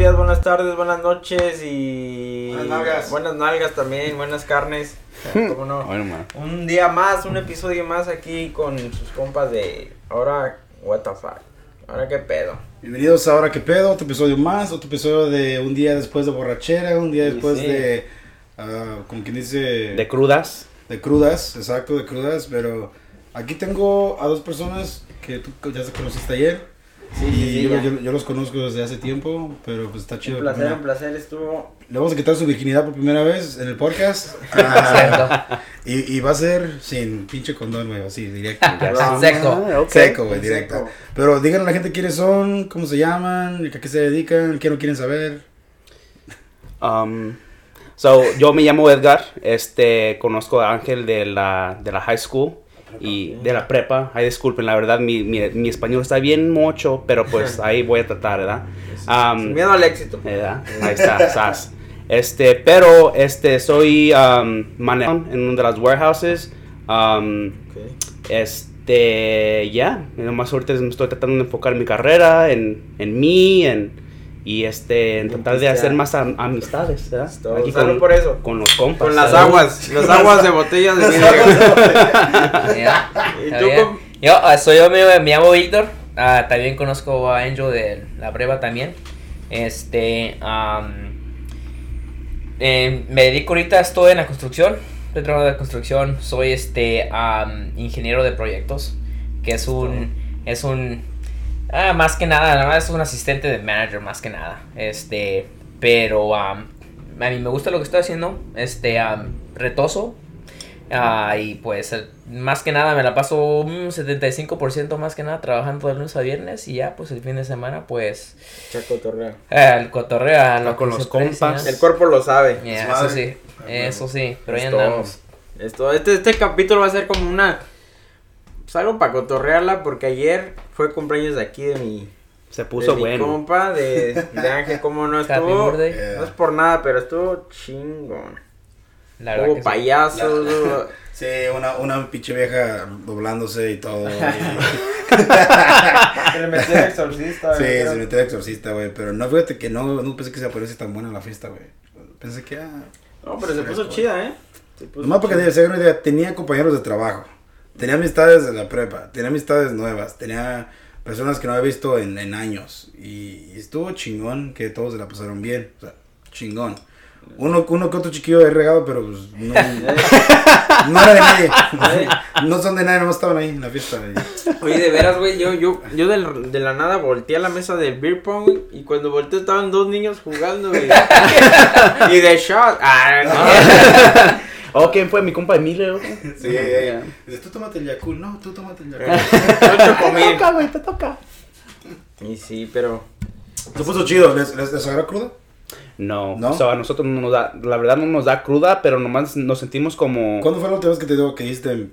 días, buenas tardes, buenas noches y Buenas nalgas. buenas nalgas también, buenas carnes. ¿Cómo no? Bueno. Un día más, un episodio más aquí con sus compas de ahora what the fuck. Ahora qué pedo. Bienvenidos a Ahora que pedo, otro episodio más, otro episodio de un día después de borrachera, un día después sí. de, ah, como quien dice, De crudas. de crudas, exacto, de crudas, pero aquí tengo a dos personas que tú ya se conociste ayer. Sí, y sí, sí, yo, ya. yo- yo los conozco desde hace tiempo, pero pues está chido. Un placer, un placer estuvo. Le vamos a quitar su virginidad por primera vez en el podcast. Ah, y, y va a ser sin pinche condón, güey, así, directo. Seco. Ah, ok. Seco, güey, Seco. directo. Pero díganle a la gente quiénes son, cómo se llaman, a qué se dedican, qué no quieren saber. Um, so, yo me llamo Edgar. Este, conozco a Ángel de la, de la high school y de la prepa. Ay, disculpen, la verdad, mi, mi, mi español está bien mocho, pero pues ahí voy a tratar, ¿verdad? Um, Sin miedo al éxito. ¿verdad? Ahí está, sas. Este, pero este, soy um, manejador en una de las warehouses. Um, Ok. Este, ya, nomás ahorita me estoy tratando de enfocar en mi carrera, en, en mí, en, y este, en tratar de hacer más am- amistades, ¿verdad? Todo. Salud por eso. Con los compas. Con las ¿sabes? aguas, las aguas de botellas de vidrio. Yo ah, soy yo, me, me llamo Víctor. Ah, también conozco a Angel de la breva también. Este, eh, me dedico ahorita, estoy en la construcción. Estoy trabajando en la construcción. Soy este ingeniero de proyectos, que es un, es un, ah, más que nada, nada más es un asistente de manager más que nada. Este, pero am, a mí me gusta lo que estoy haciendo. Este, am, retoso. Ah, y pues el- más que nada me la paso un 75% más que nada trabajando de lunes a viernes y ya pues el fin de semana pues Chaco Torrea. eh, el cotorreo lo Con los compas. El cuerpo lo sabe. Yeah, eso sí, eso sí, pero ahí Es todo. andamos. Esto, este, este capítulo va a ser como una. Pues algo para cotorrearla, porque ayer fue cumpleaños de aquí de mi. Se puso de mi bueno. compa, de, de Ángel, como no estuvo. No es por nada, pero estuvo chingón. La verdad Hubo que sí. payasos, hubo- Sí, una, una pinche vieja doblándose y todo. y- Se le metió el exorcista. sí, se metió de exorcista, güey. Pero no, fíjate que no, no pensé que se iba a ponerse tan buena la fiesta, güey. Pensé que, ah, No, pero se puso chida, ¿eh? Se puso Nomás porque chida. debe ser una idea, tenía compañeros de trabajo, tenía amistades de la prepa, tenía amistades nuevas, tenía personas que no había visto en, en años. Y, y estuvo chingón que todos se la pasaron bien. O sea, chingón. Uno, uno que otro chiquillo he regado, pero pues no, no era de nadie. No son de nadie, nomás estaban ahí en la fiesta. Oye, de veras, güey, yo, yo, yo de, la nada volteé a la mesa del beer pong y cuando volteé estaban dos niños jugando, güey. y de shot. Ah, Oh, ¿quién fue? Mi compa Emilio. Sí, Yeah. Dices, tú tómate el Yakult. No, tú tómate el Yakult. no. Ocho comí. güey, te toca. Y sí, pero. Se puso chido. ¿Les, les, les agarró crudo? No, ¿No? o sea, a nosotros no nos da, la verdad no nos da cruda, pero nomás nos sentimos como... ¿Cuándo fue la última vez que te digo que dijiste,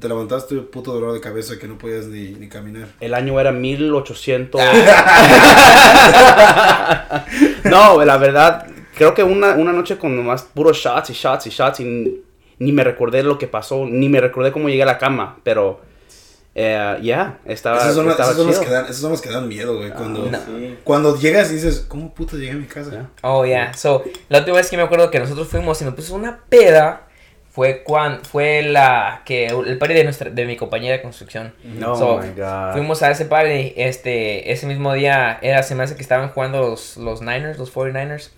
te levantaste puto dolor de cabeza que no podías ni, ni caminar? El año era 1800. no, la verdad, creo que una, una noche con nomás puros shots y shots y shots y ni, me recordé lo que pasó, ni me recordé cómo llegué a la cama, pero eh, ya, estaba, Esas son, las- estaba esas, son chido. que dan, esas son las que dan miedo, güey. Cuando, no. Cuando llegas y dices, ¿cómo puto llegué a mi casa? Ya. Oh, yeah. So, la última vez que me acuerdo que nosotros fuimos y nos puso una peda fue cuando fue la que el party de nuestra de mi compañera de construcción. Oh So, my God. Fuimos a ese party, este, ese mismo día era, se me hace que estaban jugando los, los Niners, los 49ers.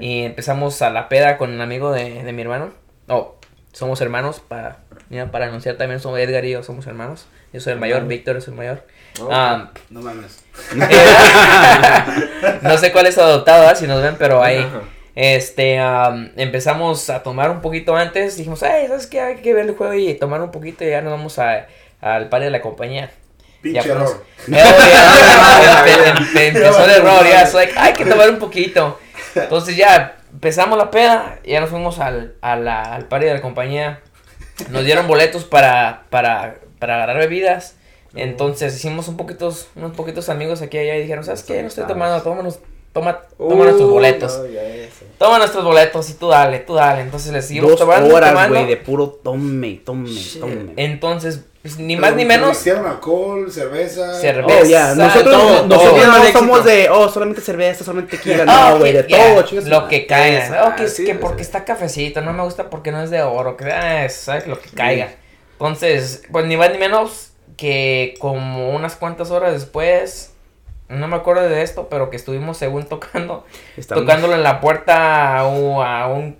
Y empezamos a la peda con un amigo de, de mi hermano. Oh, somos hermanos, para, mira, para anunciar también, somos Edgar y yo somos hermanos. Yo soy el mayor, Víctor es el mayor. Oh. Um, No mames. no sé cuál es adoptado, ¿ah? si nos ven, pero ahí. Este, am, empezamos a tomar un poquito antes. Dijimos, ay, ¿sabes qué? Hay que ver el juego y tomar un poquito y ya nos vamos a- al party de la compañía. Pinche error. Eh, empezó el error, ya, like, hay que tomar un poquito. Entonces ya empezamos la peda, ya nos fuimos al, a la- al party de la compañía. Nos dieron boletos para, para, para agarrar bebidas. Entonces hicimos un poquitos, unos poquitos amigos aquí y allá y dijeron, ¿sabes qué? No estoy tomando, tomémonos toma, nuestros Uh, boletos. no. Toma nuestros boletos y tú dale, tú dale. Entonces les seguimos Dos tomando, horas, tomando. güey, de puro tome, tome, Shit. tome. Entonces, pues, ni Pero más ni menos. Hicieron alcohol, cerveza. Cerveza. Oh, ya, nosotros, todo, nosotros todo. no Éxito. somos de, oh, solamente cerveza, solamente tequila, Ah, no, güey, de todo. Lo que caiga. Oh, que, sí, que sí. porque está cafecito, no me gusta porque no es de oro. Que, ah, ¿sabes? Lo que caiga. Entonces, pues ni más ni menos que como unas cuantas horas después, no me acuerdo de esto, pero que estuvimos según tocando, Estamos- tocándole en la puerta a un, a un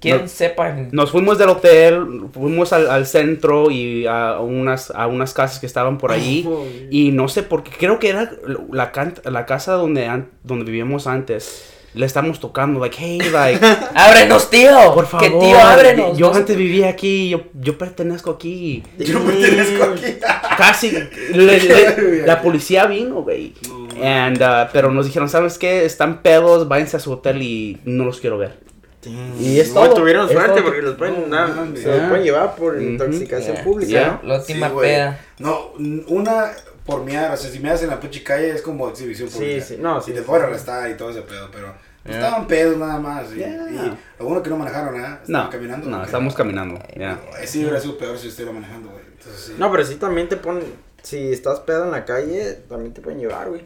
quien No- sepa. Nos fuimos del hotel, fuimos al, al centro y a unas, a unas casas que estaban por allí. Y no sé por qué, creo que era la, la casa donde, an- donde vivíamos antes. Le estamos tocando, like, hey, like, ¡Ábrenos, tío! por favor. ¡Que tío, ábrenos! Yo No antes vivía aquí, yo, yo pertenezco aquí. Yo pertenezco aquí. Casi, le- le- la policía vino, güey. And, uh, pero nos dijeron, ¿sabes qué? Están pedos, váyanse a su hotel y no los quiero ver. Y es no, todo, tuvieron suerte porque los pueden, No, mames. se los pueden llevar por intoxicación pública, Ya. ¿no? La última Sí, peda. No, una por miar, o sea, si me hacen en la pinche calle es como exhibición Sí, pública. sí, no, sí, Y te sí. pueden arrestar y todo ese pedo, pero Ya. estaban pedos nada más. Y, Ya. y lo bueno que no manejaron, ¿eh? Estaban No, caminando. no, estamos caminando. ya. Eh, Sí, hubiera sido peor si estuviera manejando, güey. Entonces, sí. No, pero sí también te ponen, si estás pedo en la calle, también te pueden llevar, güey.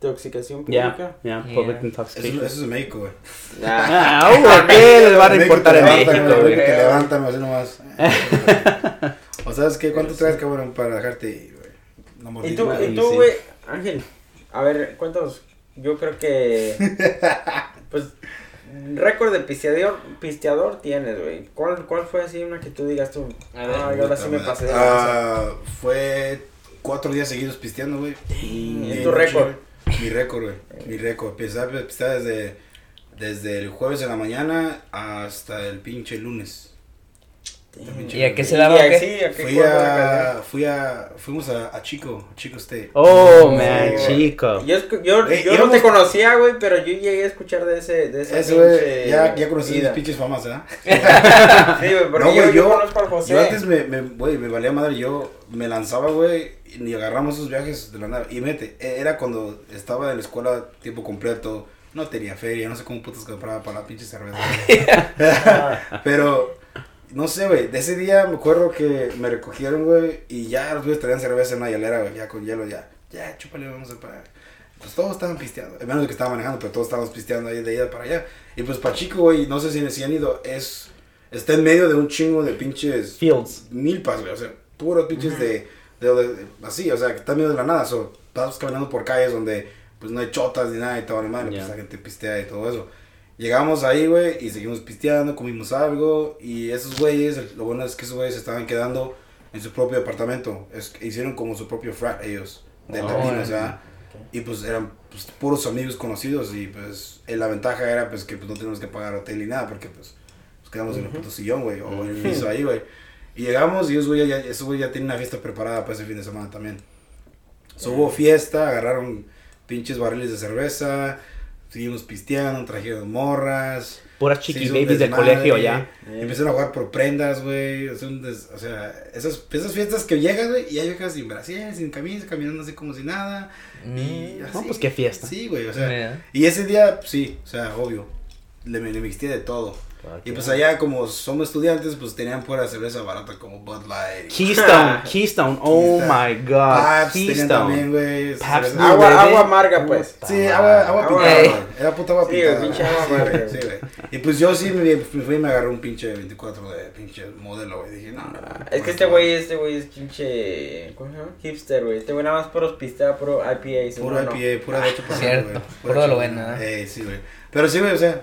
Intoxicación Ya, pública. ya, Yeah. public Eso, intoxication. eso es en México, güey. Ah. Ah, ¿por qué les van a importar en México, güey, te levantan, así nomás. o sabes qué, ¿cuánto traes, cabrón, para dejarte ir, güey? Una ¿Y mordida, tú, güey. y tú, sí. güey, Ángel? A ver, cuéntanos. Yo creo que. Pues. Récord de pisteador, pisteador tienes, güey. ¿Cuál, ¿Cuál fue así una que tú digas tú? A ver. Ay, ahora sí me pasé de lanza"? Ah, fue cuatro días seguidos pisteando, güey. ¿Y Bien tu récord? Mi récord, güey. Mi récord. A pistear desde, desde el jueves en la mañana hasta el pinche lunes. ¿Y a qué se ¿Y daba sí, a qué Fui a, fui a, fuimos a, a Chico, Chico State. Oh, Sí, man, chico. Yo, escu- yo, Eh, yo no te conocía, güey, pero yo llegué a escuchar de ese. De ese güey, ya, ya conocí mis pinches famas, ¿verdad? Sí, güey, porque No, yo, güey, yo yo, conozco al José. yo antes me, me, güey, me valía madre, yo me lanzaba, güey, y agarramos esos viajes de la nave. Y mete, era cuando estaba en la escuela tiempo completo, no tenía feria, no sé cómo putas compraba para la pinche cerveza. Pero, no sé, güey, de ese día me acuerdo que me recogieron, güey, y ya los güeyes traían cerveza en una hielera, güey, ya con hielo, ya, ya, chúpale, vamos a parar. Pues todos estaban pisteando, menos que estaba manejando, pero todos estábamos pisteando ahí de ida para allá. Y pues Pachico, güey, no sé si, si han ido, es, está en medio de un chingo de pinches Fields. milpas, güey, o sea, puros pinches de, de, de- de- así, o sea, que están medio de la nada, so, estamos caminando por calles donde, pues, no hay chotas ni nada y todo, madre, Ya. pues, la gente pistea y todo eso. Llegamos ahí, güey, y seguimos pisteando, comimos algo, y esos güeyes, lo bueno es que esos güeyes se estaban quedando en su propio apartamento, es, hicieron como su propio frat ellos, de Oh, latinos, ok. ¿verdad? Y pues eran pues, puros amigos conocidos y pues eh, la ventaja era pues que pues no teníamos que pagar hotel ni nada porque pues nos quedamos en el puto sillón, güey, o en el piso ahí, güey. Y llegamos y esos güey ya, esos güey ya tienen una fiesta preparada para ese fin de semana también. So, hubo fiesta, agarraron pinches barriles de cerveza, seguimos pisteando, trajeron morras. Puras chiqui babies del colegio ya. Empezaron a jugar por prendas, güey. o sea, esas, esas fiestas que llegas, güey, y hay viejas sin brasier, sin camisa, caminando así como si nada. Y Mm. así. No, pues qué fiesta. Sí, güey, o sea. Yeah. Y ese día, pues, sí, o sea, obvio. Le, le mixté de todo. Y pues allá, como somos estudiantes, pues tenían pura cerveza barata como Bud Light. Keystone, Keystone, oh Keystone. my god. Pabst tenían también, Keystone. güey. Blue Agua, agua amarga, pues. Sí, agua, agua Agua- pintada, Ey. güey. Era puta agua Sí, pintada. pinche agua amarga. Sí, güey. Y pues yo sí me, me fui y me agarré un pinche 24 de pinche modelo, güey. Dije, no, no. Ah, Es que este güey, este güey es pinche. ¿Cómo se llama? Hipster, güey. Este güey nada más puros pistea, puro IPA. Puro no. IPA, pura de 8%. Cierto, puro de lo bueno. Eh, sí, güey. Pero sí, güey, o sea.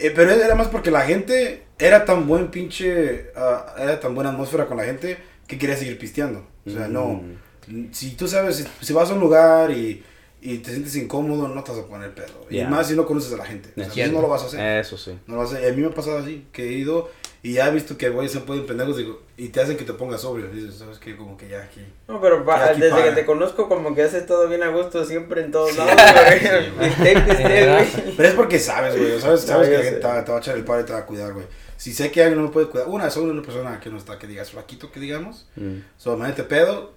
Eh, pero era más porque la gente era tan buen pinche. ah, era tan buena atmósfera con la gente que quería seguir pisteando. O sea, no. Mm. Si tú sabes, si, si vas a un lugar y, y te sientes incómodo, no te vas a poner pedo. Y más si no conoces a la gente. O sea, no lo vas a hacer. Eso sí. No lo sé, a mí me ha pasado así, que he ido y ya he visto que güey se pueden pendejos digo, y te hacen que te pongas sobrio. Dices, sabes que como que ya aquí. No, pero pa- aquí desde paga. que te conozco, como que haces todo bien a gusto siempre en todos Sí. lados, güey. Pero es porque sabes, güey, sabes, No, sabes yo que la sé. gente te, va- te va a echar el paro y te va a cuidar, güey. Si sé que alguien no me puede cuidar, una, soy una persona que no está, que digas flaquito, que digamos, Mm, solamente pedo,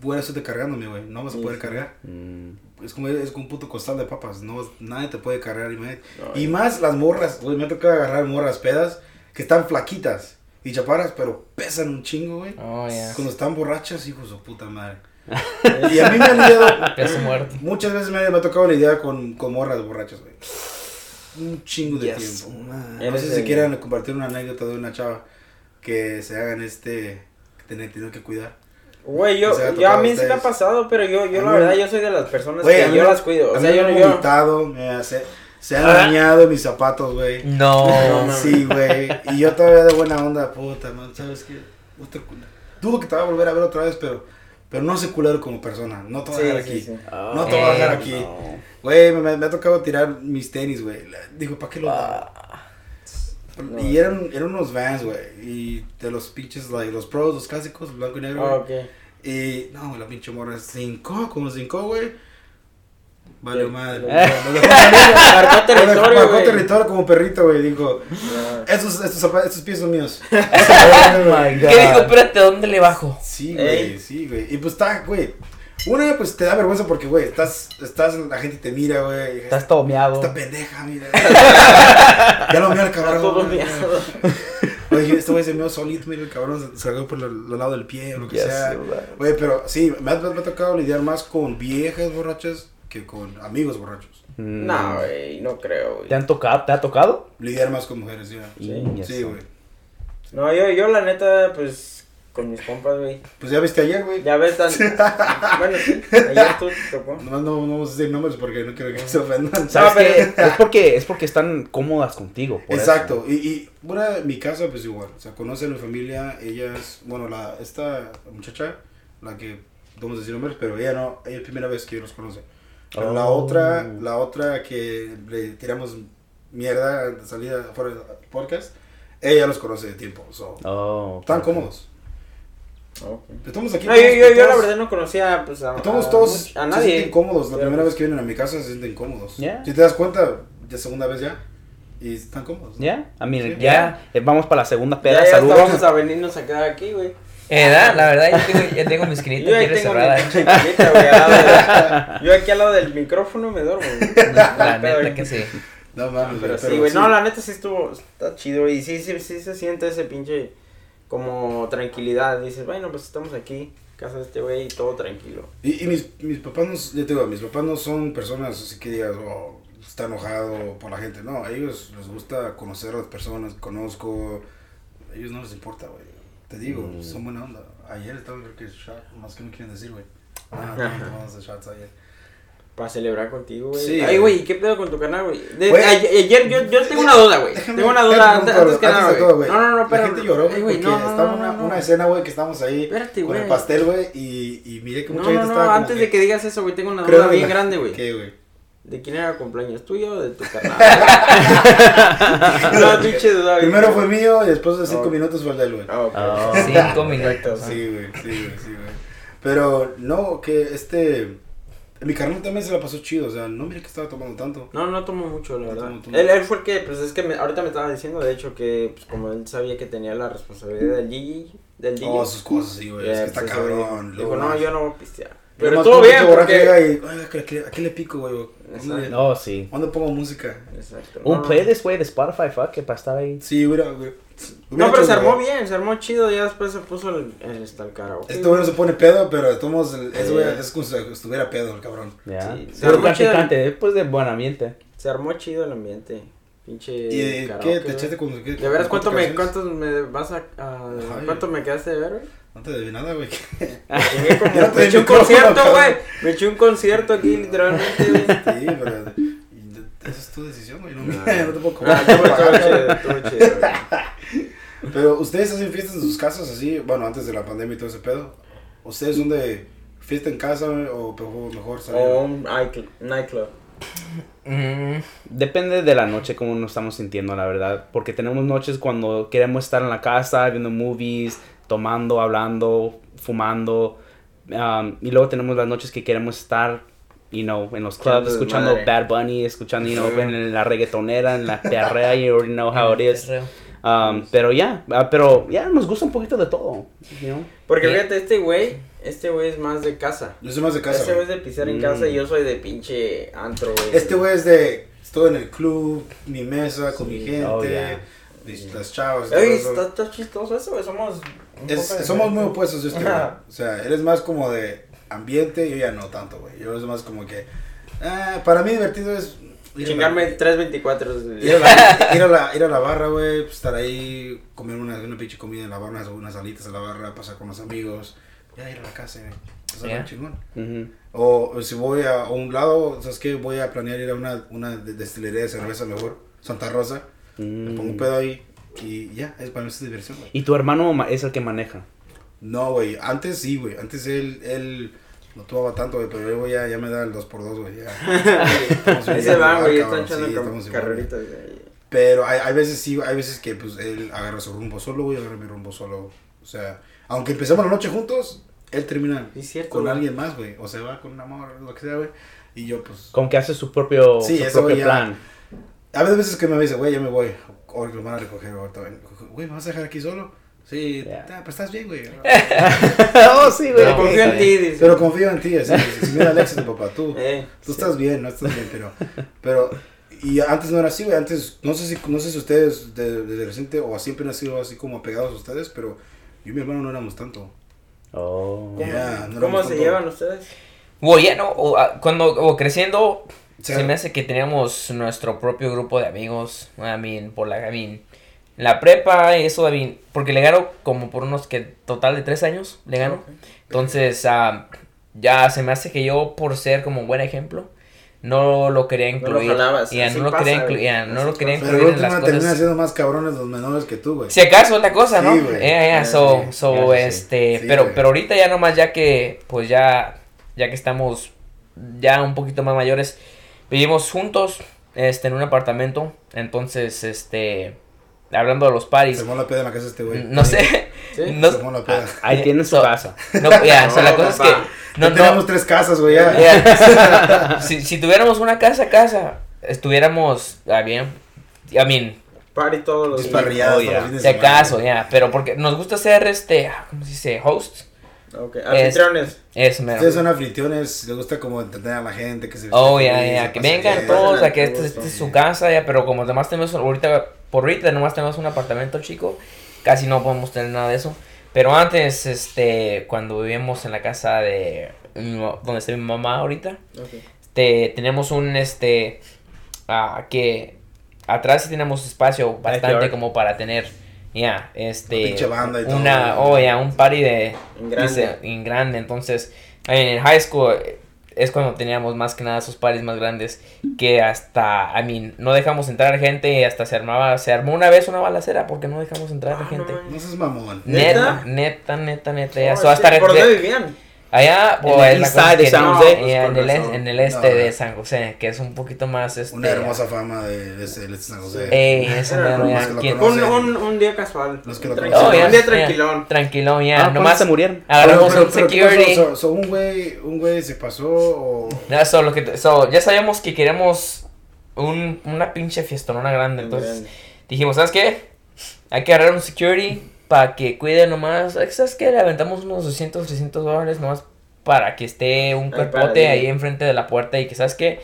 puedes estarte cargándome, güey, no vas a poder sí. cargar. mm. es como, es como un puto costal de papas. No, nadie te puede cargar. imagínate. No, y más las morras, güey. Me ha tocado agarrar morras pedas que están flaquitas y chaparras, pero pesan un chingo, güey. Oh. Cuando están borrachas, hijos de puta madre. y a mí me han muerto. Muchas veces me, me ha tocado lidiar con, con morras borrachas, güey. Un chingo de Yes, tiempo. man. No sé si el- quieran compartir una anécdota de una chava que se hagan este. que tener que cuidar. Güey, yo, yo a mí sí me ha pasado, pero yo, yo la verdad, yo soy de las personas que yo me- las cuido. O sea, yo no, yo, vomitado, me- se, se han Ah. dañado mis zapatos, güey. No. Sí, güey. Y yo todavía de buena onda, puta, man. ¿Sabes qué? Puta, Dudo que te va a volver a ver otra vez, pero, pero no sé culero como persona. No te voy a dejar sí, aquí. sí. No te voy a dejar Eh, aquí. no. Güey, me, me ha tocado tirar mis tenis, güey. Digo, ¿para qué daba? No, y eran, eran unos vans, güey. Y de los pinches, like, los pros, los clásicos, blanco y negro. Ah, güey. ok. Y no, la pinche morra cinco, como cinco, güey. Vale, Sí. madre. Marcó Marcó territorio, güey. territorio como perrito, güey. Dijo, Ah. estos, estos, estos pies son míos. Oh ¿Qué dijo? Espérate, ¿dónde le bajo? Sí, Ey. güey, sí, güey. Y pues está, güey. Una, pues te da vergüenza porque, güey, estás, estás, la gente te mira, güey. Estás tomeado. Esta pendeja, mira. ya lo mira el cabrón. todo miado. Oye, este güey se meó solito, mira el cabrón, se, agarró por el, lado del pie o lo que sea. Güey, pero sí, me ha, me ha tocado lidiar más con viejas borrachas que con amigos borrachos. Mm. No, güey, no creo, güey. ¿Te han tocado? ¿Te ha tocado? Lidiar más con mujeres, ya. Sí. Güey. No, yo, yo la neta, pues, con mis compas, güey. Pues ya viste ayer, güey. Ya ves tan... bueno, sí, ayer tú te tocó. Nomás no, no vamos a decir nombres porque no quiero que se ofendan. ¿Sabes No, pero- qué? Es porque, es porque están cómodas contigo. por eso. Exacto, y, y bueno, en mi casa pues igual, o sea, conocen mi familia, ellas, bueno, la, esta muchacha, la que, vamos a decir nombres, pero ella no, ella es la primera vez que los conoce. Pero la Oh. otra, la otra que le tiramos mierda de salida fuera del podcast, ella los conoce de tiempo, so, Oh, están cómodos. Ok. Estamos aquí. No, yo, todos- yo, yo la todos- verdad no conocía, pues, a, Estamos a todos, a se sienten nadie. cómodos, la primera pues, vez que vienen a mi casa se sienten cómodos. Yeah. Si te das cuenta, ya segunda vez ya, y están cómodos. ¿no? Ya, a mí, Sí. ya, eh, vamos para la segunda Ya, peda. ya Saludos. vamos a venirnos a quedar aquí, güey. Eh, da, la verdad, yo tengo, ya tengo mi esquinita Yo aquí mi de- Yo aquí al lado del micrófono me duermo, güey. La Pero- neta que sí. No mames, Pero güey, sí, güey, no, la neta sí estuvo, está chido y sí, sí, sí se siente ese pinche como tranquilidad. Dices, bueno, pues estamos aquí, casa de este güey y todo tranquilo. Y, y mis, mis papás no, ya te digo, mis papás no son personas así que digas, oh, está enojado por la gente. No, a ellos les gusta conocer a las personas, conozco. A ellos no les importa, güey. Te digo, Mm. son buena onda. Ayer estaba creo que shot, más que no quieren decir, güey. Ah, no, tomamos shots ayer. Para celebrar contigo, güey. Sí, Ay, güey. güey, ¿y qué pedo con tu canal, güey? De- Güey. ay- Ayer yo, yo tengo una duda, güey. Tengo una duda antes, que nada, de güey. No, no, no, La espera. gente lloró, güey, porque no, no, estaba no, una, no. una escena, güey, que estábamos ahí Espérate, con el pastel, güey, y, y miré que No, mucha no, gente no, estaba como antes de que digas eso, güey, tengo una duda bien la- grande, güey. ¿Qué, güey? ¿De quién era el cumpleaños? ¿Tuyo o de tu carnal? no, pinche duda, güey. Primero fue mío y después de cinco Oh. minutos fue el de él, güey. Ah, ok. Ah. Cinco minutos. Sí, güey, sí, güey, sí, güey. Pero no, que este. Mi carnal también se la pasó chido, o sea, no miré que estaba tomando tanto. No, no tomo mucho, la No verdad. tomo, tomo. Él, él fue el que, pues es que me- ahorita me estaba diciendo, de hecho, que pues, como él sabía que tenía la responsabilidad del Gigi, del Gigi. Oh, sus cosas, sí, güey. es eh, que está pues, cabrón. Dijo, no, yo no voy a pistear. Pero todo bien, porque... llega y, "Oiga, ¿a qué- ¿a qué le pico, güey? Exacto. ¿Dónde, No, sí. ¿Dónde pongo música? Exacto. Un no, playlist, güey, de Spotify, fuck, que para estar ahí. Sí, hubiera, güey. No, pero se armó bien, se armó chido, ya después se puso el, el, hasta el karaoke. Este güey no se pone pedo, pero de todos ese güey es como si estuviera pedo, el cabrón. Ya. Sí, se Puro armó chido. después de buen ambiente. Se armó chido el ambiente. Pinche ¿Y karaoke, qué? ¿Te güey. echaste con? De veras, ¿cuánto me, cuántos me vas a, Ay. cuánto me quedaste de ver, güey? No te debí nada, güey. Te me eché un concierto, güey. Me eché un concierto aquí, literalmente, güey. Sí, pero. Esa es tu decisión, güey. No, No. no te puedo Ah, cobrar. Pero ustedes hacen fiestas en sus casas así, bueno, antes de la pandemia y todo ese pedo. ¿Ustedes son de fiesta en casa o mejor, salir? O un nightclub. Mm, Depende de la noche, cómo nos estamos sintiendo, la verdad. Porque tenemos noches cuando queremos estar en la casa, viendo movies, tomando, hablando, fumando. um, y luego tenemos las noches que queremos estar, you know, en los clubs, escuchando. Bad Bunny, escuchando, you know, en la reggaetonera, en la perrea, you already know how it is. Um, pero ya, ah, pero ya nos gusta un poquito de todo, you know. Porque fíjate, este güey, Este güey es más de casa. Yo soy más de casa, Este güey es de pisar en Mm. casa y yo soy de pinche antro, güey. Este güey es de. Estoy en el club, mi mesa, con mi gente, Oh, yeah. las chavas. todo Ey, está, está chistoso eso, güey. Somos. Es- somos muy opuestos, yo estoy. O sea, él es más como de ambiente, yo ya no tanto, güey. Yo es más como que. ah, para mí divertido es. Chingarme 324. Ir a la, ir a la, ir a la barra, güey, pues, estar ahí, comer una, una pinche comida en la barra, unas, unas alitas en la barra, pasar con los amigos, ya ir a la casa, güey. Eso es Yeah. algo chingón. Ujú. O, o si voy a, un lado, ¿sabes qué? Voy a planear ir a una, una de- destilería de cerveza mejor, Santa Rosa, me pongo un Mm. pedo ahí y ya, es para mí es diversión, güey. ¿Y tu hermano ma- es el que maneja? No, güey, antes sí, güey, antes él, él no tomaba tanto, güey, pero luego ya, ya me da el 2x2, güey, ya. Estamos Ahí bien se van, igual, güey. cabrón, Están sí, echando carreritas, güey. Pero hay, hay veces sí, hay veces que pues él agarra su rumbo solo, güey, agarra mi rumbo solo. O sea, aunque empecemos la noche juntos, él termina Sí, es cierto, con güey. alguien más, güey. O se va con un amor, lo que sea, güey. Y yo pues... Como que hace su propio, Sí, su propio ya- plan. A veces que me dice, güey, ya me voy. O me van a recoger ahorita. Güey, ¿me vas a dejar aquí solo? Sí, ah, pero estás bien, güey. oh, sí, Pero ok, confío en ti, dice. Pero confío en ti, así. Si mira Alex, tu papá, tú. Eh, Tú estás bien, no estás bien, pero, pero, y antes no era así, güey, antes, no sé si, no sé si ustedes de- desde reciente o siempre han sido así como apegados a ustedes, pero yo y mi hermano no éramos tanto. Oh. ¿Cómo, Ya, no ¿cómo se tanto. llevan ustedes? Bueno, ya no, o, ah, cuando o creciendo, se me hace que teníamos nuestro propio grupo de amigos. I mean, por la, I mean, la prepa, eso, I mean, porque le gano como por unos que total de tres años, le gano. Entonces, ah, ya se me hace que yo, por ser como buen ejemplo, no lo quería No lo incluir. ya, no lo pasa, quería güey. incluir, ya, no lo quería pasa. pero incluir luego en las cosas. siendo más cabrones los menores que tú, güey. Si acaso es la cosa, ¿no? Sí, güey. Ya, ya, Ya, so, sí. so, sí. este, Sí, pero, güey. pero ahorita ya nomás ya que, pues ya, ya que estamos ya un poquito más mayores, vivimos juntos, este, en un apartamento, entonces, este, hablando de los Se paris, armó la peda en la casa este güey. no sé, ¿Sí? no, Se la peda. Ahí tienen su So- casa. no, ya, o sea, la No, cosa es papá. que, no, Ya tenemos no, tres casas, güey, ya. ya, si, si tuviéramos una casa, casa, estuviéramos, ah, bien, I mean, Party todos los días. Oh, si acaso, ya, pero porque nos gusta ser, este, ah, ¿cómo se dice? Host. Ok, anfitriones. Eso, mero. Ustedes son anfitriones, les gusta como entretener a la gente, que se Oh, ya, ya, que vengan todos, a que gusto. este es su casa, ya, pero como además tenemos ahorita, por ahorita nomás tenemos un apartamento chico, casi no podemos tener nada de eso. Pero antes, este, cuando vivíamos en la casa de, donde está mi mamá ahorita, Ok. este, tenemos un, este, ah, que atrás sí tenemos espacio bastante como para tener, ya, este, Una pinche banda y todo. una, oh, ya, un party de, En grande. dice, en grande, entonces, en high school eh, es cuando teníamos más que nada esos paris más grandes que hasta, I mean, no dejamos entrar gente y hasta se armaba, se armó una vez una balacera porque no dejamos entrar Ah, gente. no, No seas mamón. Neta, ¿Neta? neta, neta, neta, ya, Oh, so, hasta sí, ¿Por de- dónde vivían? Allá, En pues, el la de San no, ya, Pues, en, el, en el este No, de eh. San José, que es un poquito más, este, Una hermosa fama de, de ese de San José. Ey, eso Era mero, lo ya, más que lo ¿quién- conocen. Un, un, un día casual. Los que lo. Oh, ya, un día ya. tranquilón. tranquilón, ya, Ah, ¿cuándo nomás se murieron? agarramos Pero- un pero- security. so- so un güey, un güey se pasó o... Ya, so, lo que, so, ya sabíamos que queremos un, una pinche fiestonona grande. Entonces dijimos, ¿sabes qué? Hay que agarrar un security para que cuide nomás. ¿Sabes qué? Le aventamos unos 200, 300 dólares nomás para que esté un cuerpote ahí. enfrente de la puerta y que, ¿sabes qué?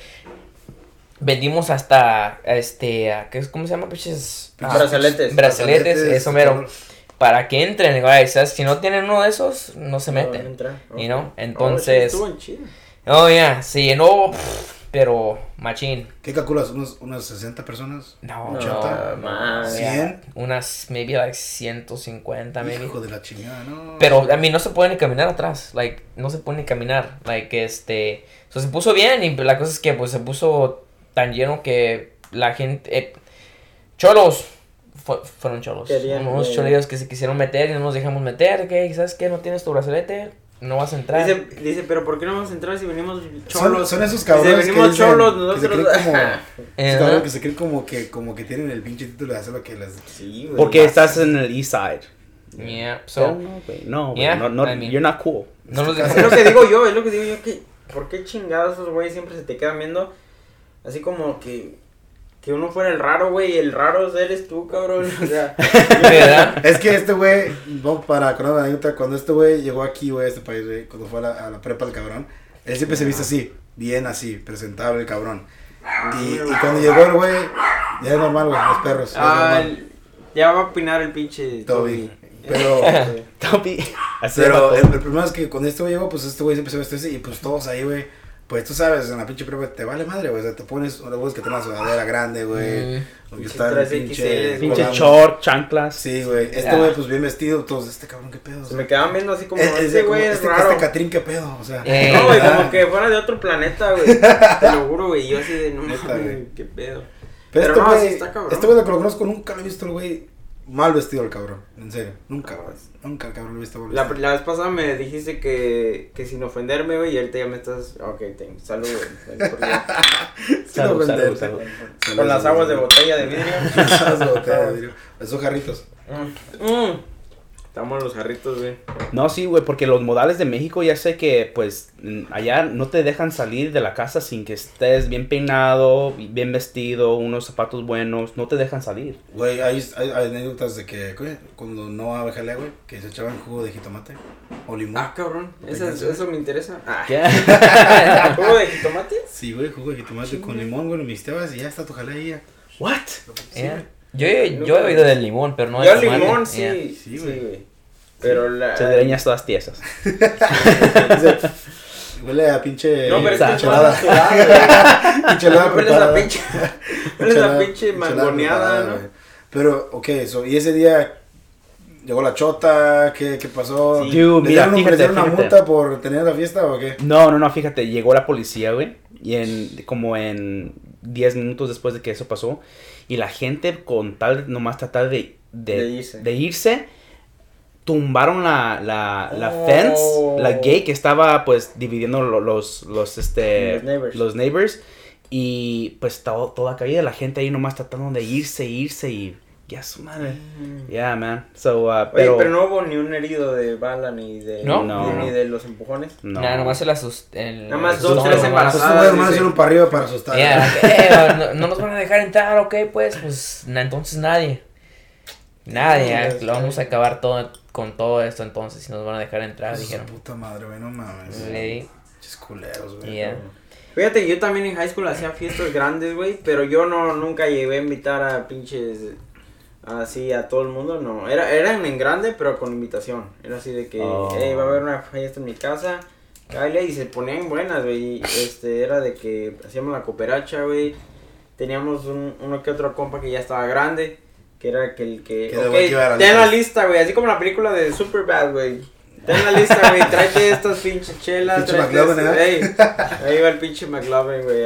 Vendimos hasta, este, a- ¿qué es, ¿cómo se llama? Pinches... ah, Brazaletes. Brazaletes, eso mero. Para que entren, güey, ¿sabes? Si no tienen uno de esos, no se No, meten. entra. You know? Oh, sí, Entonces... estuvo en chido. Oh, ya, se llenó, pff, pero machín. ¿Qué calculas? ¿Unos, ¿Unas 60 personas? No, No, ochenta, no, más. ya, ¿Cien? Unas, maybe like 150, maybe. Hijo de la chingada, ¿no? Pero a mí no se puede ni caminar atrás, like, no se puede ni caminar, like, este, so, se puso bien y la cosa es que, pues, se puso tan lleno que la gente, eh, cholos, fu- fueron cholos, Querían, unos eh, cholillos que se quisieron meter y no nos dejamos meter, que, ¿sabes qué? No tienes tu brazalete, no vas a entrar. Dice, dice, pero ¿por qué no vamos a entrar si venimos son, cholos? son esos Dice, cabrones que venimos dicen, cholos, que se nosotros. creen como... Eh, esos cabrones que se creen como que, como que tienen el pinche título de hacer lo que les... Sí, güey. Porque estás en el east side. Yeah, So, no, güey, no, güey, Yeah, no, no, I mean- you're not cool. no nos Es lo que digo yo, es lo que digo yo que ¿por qué chingados esos güeyes siempre se te quedan viendo así como que que uno fuera el raro, güey, y el raro eres tú, cabrón. O sea. Es que este güey, vamos para con una anécdota, cuando este güey llegó aquí, güey, a este país, güey, cuando fue a la, a la prepa el cabrón, él siempre se viste así, bien así, presentable el cabrón. Y, y cuando llegó el güey, ya es normal, güey, los perros. ya ah, normal. el- ya va a opinar el pinche Toby. Pero, Toby. Así pero el, mató. el problema es que cuando este güey llegó, pues este güey siempre se viste así, y pues todos ahí, güey. Pues tú sabes, en la pinche prepa te vale madre, güey. O sea, te pones una voz que una sudadera grande, güey. Mm. O que Pinche está el 3XL, pinche. Pinche short, chanclas. Sí, güey. Este Ah. güey, pues bien vestido, todos, este cabrón, qué pedo. Se me quedaban viendo así como, este güey es este, raro. este Catrín, qué pedo, o sea. Eh. No, güey, Ah. como que fuera de otro planeta, güey. Te lo juro, güey. Yo así de, no mames, güey. qué pedo. Pero, Pero este no, güey, sí está cabrón. este güey de que lo conozco nunca lo he visto güey mal vestido el cabrón, en serio, nunca, nunca el cabrón lo he visto mal La, vestido. la vez pasada me dijiste que, que sin ofenderme, güey, y ahorita ya me estás. Ok, ten, salud, güey. porque- Sin Salud, ofenderte. salud, Salud, Con las aguas de botella de vidrio. Las botellas de vidrio. Esos jarritos. Mm, mm. Estamos los jarritos, güey. No, sí, güey, porque los modales de México ya sé que, pues, allá no te dejan salir de la casa sin que estés bien peinado, bien vestido, unos zapatos buenos, no te dejan salir. Güey, hay, hay, hay anécdotas de que, güey, cuando no a jalea, güey, que se echaban jugo de jitomate o limón. Ah, cabrón. Eso, me interesa. Ah. ¿Qué? ¿Jugo de jitomate? Sí, güey, jugo de jitomate con limón, güey, lo mixteabas y ya está tu jalea. What? Sí, Yeah. güey. Yo, he- yo he oído del limón, pero no Yo del tomate. limón, sí. Yeah. Sí, Sí, güey. güey. Pero la. Chedreñas todas tiesas. Huele a pinche No, pero es güey. Michelada Hueles a pinche. Hueles a pinche mangoneada, ¿no? Pero, ok, so, y ese día llegó la chota, ¿qué, qué pasó? Sí. Dude, ¿Le mira, dieron, fíjate, ¿le dieron una fíjate. multa por tener la fiesta o qué? No, no, no, fíjate, llegó la policía, güey, y en, como en 10 minutos después de que eso pasó, y la gente con tal, nomás tratar de, de, De irse. de irse, tumbaron la, la, la Oh. fence, la gate que estaba, pues, dividiendo lo- los, los, este, Los neighbors. los neighbors, y pues todo, toda caída, la gente ahí nomás tratando de irse, irse, y ya su madre. Yeah, man. So, uh, Oye, pero, pero, no hubo ni un herido de bala ni de. No. No. Ni de los empujones. no. Nada, nomás el asust... el- Nada más dos, tres embarazadas. Pues sí, a sí. un para arriba para asustar. Yeah, eh, no, no nos van a dejar entrar, ok, pues, pues, na- entonces nadie. Nadie, Sí, es- lo vamos a acabar todo con todo esto entonces, si nos van a dejar entrar, Su dijeron. puta madre, güey, no mames. Pinches culeros, güey. Yeah. Fíjate, yo también en high school hacía fiestas grandes, güey, pero yo no nunca llegué a invitar a pinches así a todo el mundo, no. Era, eran en grande, pero con invitación. Era así de que, Oh. hey, va a haber una fiesta en mi casa, cállate, y se ponían buenas, güey. Este, era de que hacíamos la cooperacha, güey. Teníamos un, uno que otro compa que ya estaba grande, que era que el que, Que era ok, güey que iba a la ten la lista. güey, así como la película de Superbad, güey. Ten la lista, güey, tráete estas pinches chelas, Pinche McLovin, este- ¿eh? Ey, Ahí va el pinche McLovin, güey.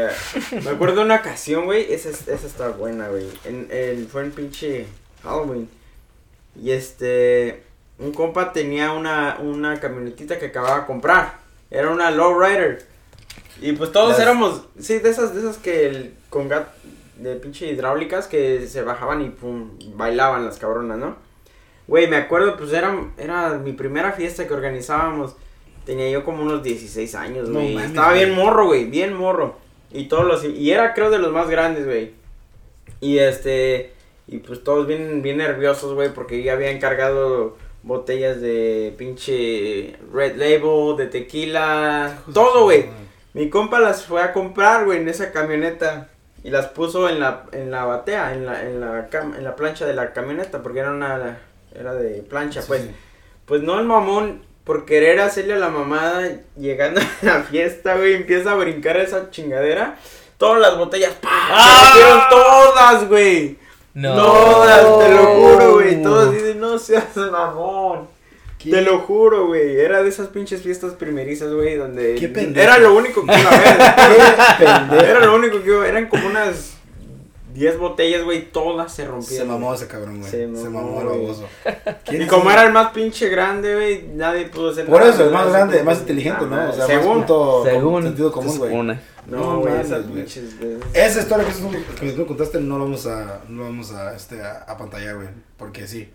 Me acuerdo de una ocasión, güey. Esa, es- esa está buena, güey. En, el, fue en pinche Halloween. Y este. Un compa tenía una, una camionetita que acababa de comprar. Era una lowrider. Y pues todos Las- éramos. Sí, de esas, de esas que. El, con gat, de pinche hidráulicas que se bajaban y pum. Bailaban las cabronas, ¿no? Güey, me acuerdo, pues era, era mi primera fiesta que organizábamos. Tenía yo como unos 16 años, güey. Estaba bien morro, güey, bien morro. Y todos los y era creo de los más grandes, güey. Y este y pues todos bien bien nerviosos, güey, porque ya había encargado botellas de pinche Red Label, de tequila, todo, güey. Mi compa las fue a comprar, güey, en esa camioneta y las puso en la en la batea, en la en la cam- en la plancha de la camioneta, porque era una era de plancha, Sí, pues. sí. Pues no el mamón, por querer hacerle a la mamada, llegando a la fiesta, güey, empieza a brincar esa chingadera. Todas las botellas, ¡pah! Rompieron todas, güey. No. Todas, te lo juro, güey. Todas dicen, no seas mamón. Te lo juro, güey. Era de esas pinches fiestas primerizas, güey, donde Qué pendejo. era lo único que iba a ver. Qué pendejo. era lo único que iba Eran como unas 10 botellas, güey, todas se Se rompieron. mamó ese cabrón, güey. Se Se mamó, el baboso. Y ¿Quién como era el más pinche grande, güey, nadie pudo hacer Por nada. eso, el más grande, más inteligente, nada. ¿no? O sea, Según. más punto, según, sentido Se común, güey. No, güey, esas güey. pinches. de- Esa historia que que tú contaste no la vamos a, no vamos a, este, a, a pantallar, güey. Porque sí,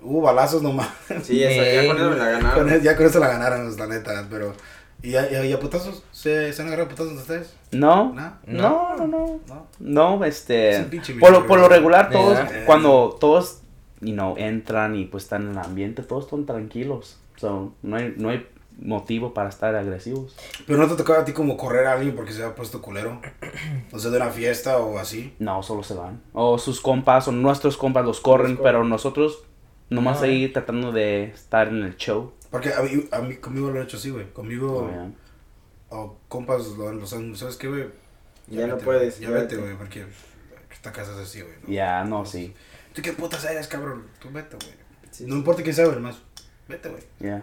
hubo balazos nomás. Sí, esa, ya con eso me la Con ganaron. eso- ya con eso la ganaron, la neta. Pero ¿Y a, y a- y a putazos? ¿Se, ¿Se han agarrado putazos de ustedes? No, ¿No? no, no, no. ¿No? No, Es este. Por lo, por lo güey. regular, todos, Yeah. cuando todos, you know, entran y pues están en el ambiente, todos están tranquilos. So, no hay, no hay motivo para estar agresivos. Pero no te tocaba a ti como correr a alguien porque se había puesto culero. O sea, de una fiesta o así. No, solo se van. O sus compas o nuestros compas los corren, corren. pero nosotros nomás No, seguir tratando de estar en el show. Porque a mí, a mí conmigo lo han hecho así, güey. Conmigo, Oh, yeah. o compas, lo, los han, ¿sabes qué, güey? Ya no vete, puedes, Ya ya vete, güey, porque esta casa es así, güey. ¿no? Ya, no, sí. ¿Tú qué putas eres, cabrón? Tú vete, güey. Sí, no sí. importa quién sea, güey, más. Vete, güey. Ya.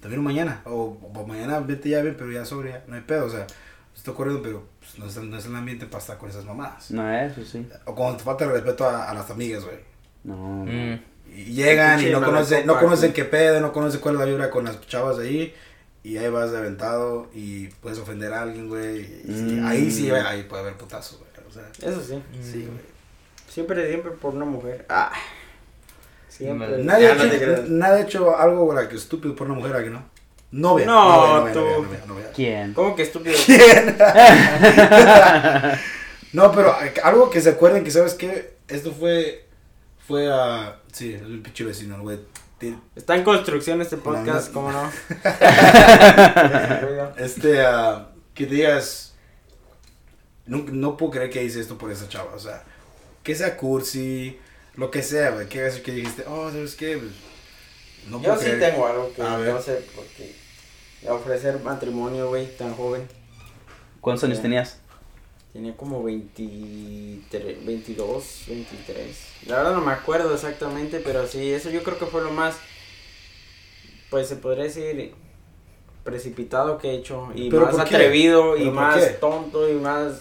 Te vino mañana. O, o mañana vete ya bien, pero ya sobria. No hay pedo, o sea, estoy corriendo, pero pues, no, es, no es el ambiente para estar con esas mamadas. No, eso sí. O cuando te falta el respeto a, a las amigas, güey. No. Mm. Y llegan y no conocen, no conocen qué pedo, no conocen cuál es la vibra con las chavas ahí. Y ahí vas de aventado y puedes ofender a alguien, güey. y sí, Mm. Ahí sí, ahí puede haber putazos, güey. O sea, Eso sí. sí, güey. Siempre, siempre por una mujer. Ah. Siempre. Nadie, ha hecho, creas. nadie ha hecho algo güey, que estúpido por una mujer aquí, ¿no? Novia. No, novia, novia, tú. novia, novia, novia. ¿Quién? ¿Cómo que estúpido? No, pero algo que se acuerden que, ¿sabes qué? Esto fue, fue a, sí, el pinche vecino, güey. Ti- Está en construcción este podcast, ¿cómo no? Este, ah, que digas, no, no puedo creer que hice esto por esa chava, o sea, que sea cursi, lo que sea, güey, que hagas que dijiste, oh, ¿sabes qué? Pues, No Yo sí creer. tengo algo que A no sé por qué. Ofrecer matrimonio, güey, tan joven. ¿Cuántos años Ya. tenías? Tenía como 23, 22, 23. La verdad no me acuerdo exactamente, pero sí, eso yo creo que fue lo más, pues se podría decir, precipitado que he hecho. Y ¿Pero más qué? atrevido y ¿Pero por más qué? tonto y más...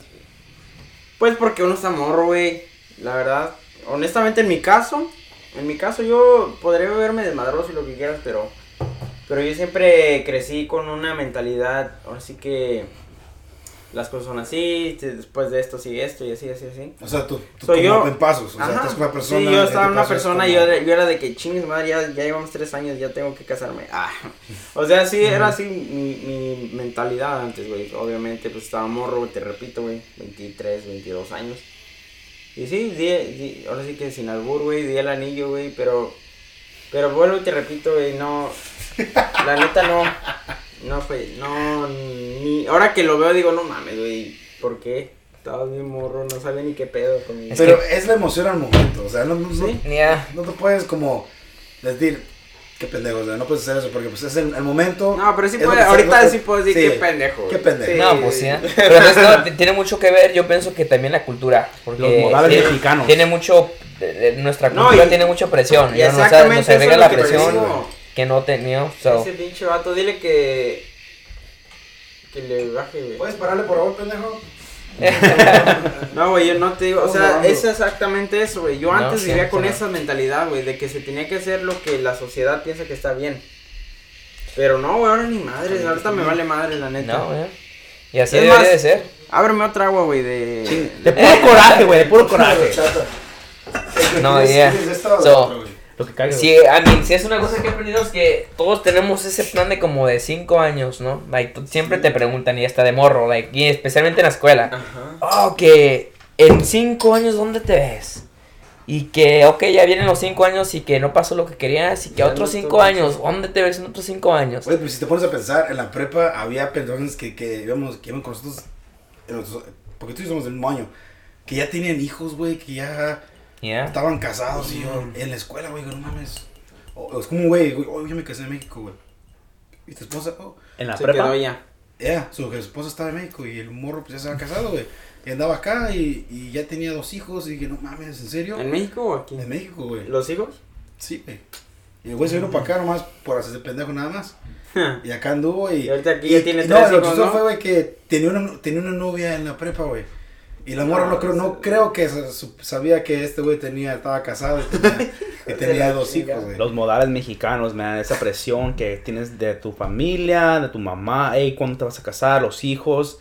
Pues porque uno está morro, güey. La verdad, honestamente en mi caso, en mi caso yo podría verme desmadroso y lo que quieras, pero... Pero yo siempre crecí con una mentalidad, así que las cosas son así, después de esto sigue esto y así, así, así. O sea, tú, tú Soy como yo. en pasos, o sea, Ajá. estás con una persona. sí, yo estaba una persona como- y yo era, yo era de que chingues madre, ya, ya llevamos tres años, ya tengo que casarme. Ah. O sea, sí, era así mi, mi mentalidad antes, güey. Obviamente, pues estaba morro, te repito, güey, 23, 22 años. Y sí, di, di- ahora sí que sin albur, güey, di el anillo, güey, pero, pero vuelvo y te repito, güey, no, la neta no, no fue, no, ni, ahora que lo veo digo, no mames, güey, ¿por qué? Estaba bien morro, no sabía ni qué pedo conmigo. Pero es la emoción al momento, o sea, no, no, no- Sí. No te puedes como decir, qué pendejo, o sea, no puedes hacer eso porque pues es el, el momento. No, pero sí puede, ahorita sí puedo decir sí. qué pendejo. Qué pendejo. Sí. No, pues sí. ¿eh? Pero esto t- tiene mucho que ver, yo pienso que también la cultura. Porque Los modales tiene, mexicanos. Tiene mucho. de- de- nuestra No, cultura y- tiene mucha presión. y Ya exactamente nos eso agrega la presión digo. que no tenía. So, Ese pinche vato, dile que. Que le baje, güey. ¿Puedes pararle por favor, pendejo? No, güey, yo no te digo. O sea, es exactamente eso, güey. Yo No, antes sí, vivía con esa mentalidad, güey, de que se tenía que hacer lo que la sociedad piensa que está bien. Pero no, güey, ahora ni madre. Ahorita me vale madre, la neta. no, ya. Y así Es debería más- de ser. Ábreme otra agua, güey, de. De puro coraje, güey, de puro coraje. No, ¿Quieres- ya. quieres esta o la So, güey? Lo que caiga. Sí, a mí, si es una cosa que he aprendido es que todos tenemos ese plan de como de 5 años, ¿no? Like, siempre te preguntan y hasta de morro, like, y especialmente en la escuela. Ajá. Oh, que en 5 años, ¿dónde te ves? Y que, ok, ya vienen los 5 años y que no pasó lo que querías y que Ya otros no 5 estoy- años, ¿dónde te ves en otros 5 años? Güey, pues si te pones a pensar, en la prepa había personas que, que íbamos, que iban con nosotros, en porque tú y somos del mismo año, que ya tenían hijos, güey, que ya Ya. estaban casados y yo, en la escuela, güey, no mames. O, es como un güey, güey, oh, yo me casé en México, güey. ¿Y tu esposa? Oh, En la Se prepa. quedó ya. ya, su esposa estaba en México y el morro pues ya se había casado, güey. Y andaba acá y, y ya tenía dos hijos y dije, no mames, ¿en serio? ¿En México o aquí? En México, güey. ¿Los hijos? Sí, güey. Y el güey se vino para acá nomás por hacerse pendejo nada más. Y acá anduvo y. Y ahorita aquí ya tiene no, tres lo hijos, chistoso ¿no? fue, güey, que tenía una, tenía una novia en la prepa, güey. Y la morra no, creo, no creo que sabía que este güey tenía, estaba casado y tenía, que tenía dos hijos, güey. Los modales mexicanos, man, esa presión que tienes de tu familia, de tu mamá, hey, ¿cuándo te vas a casar? Los hijos.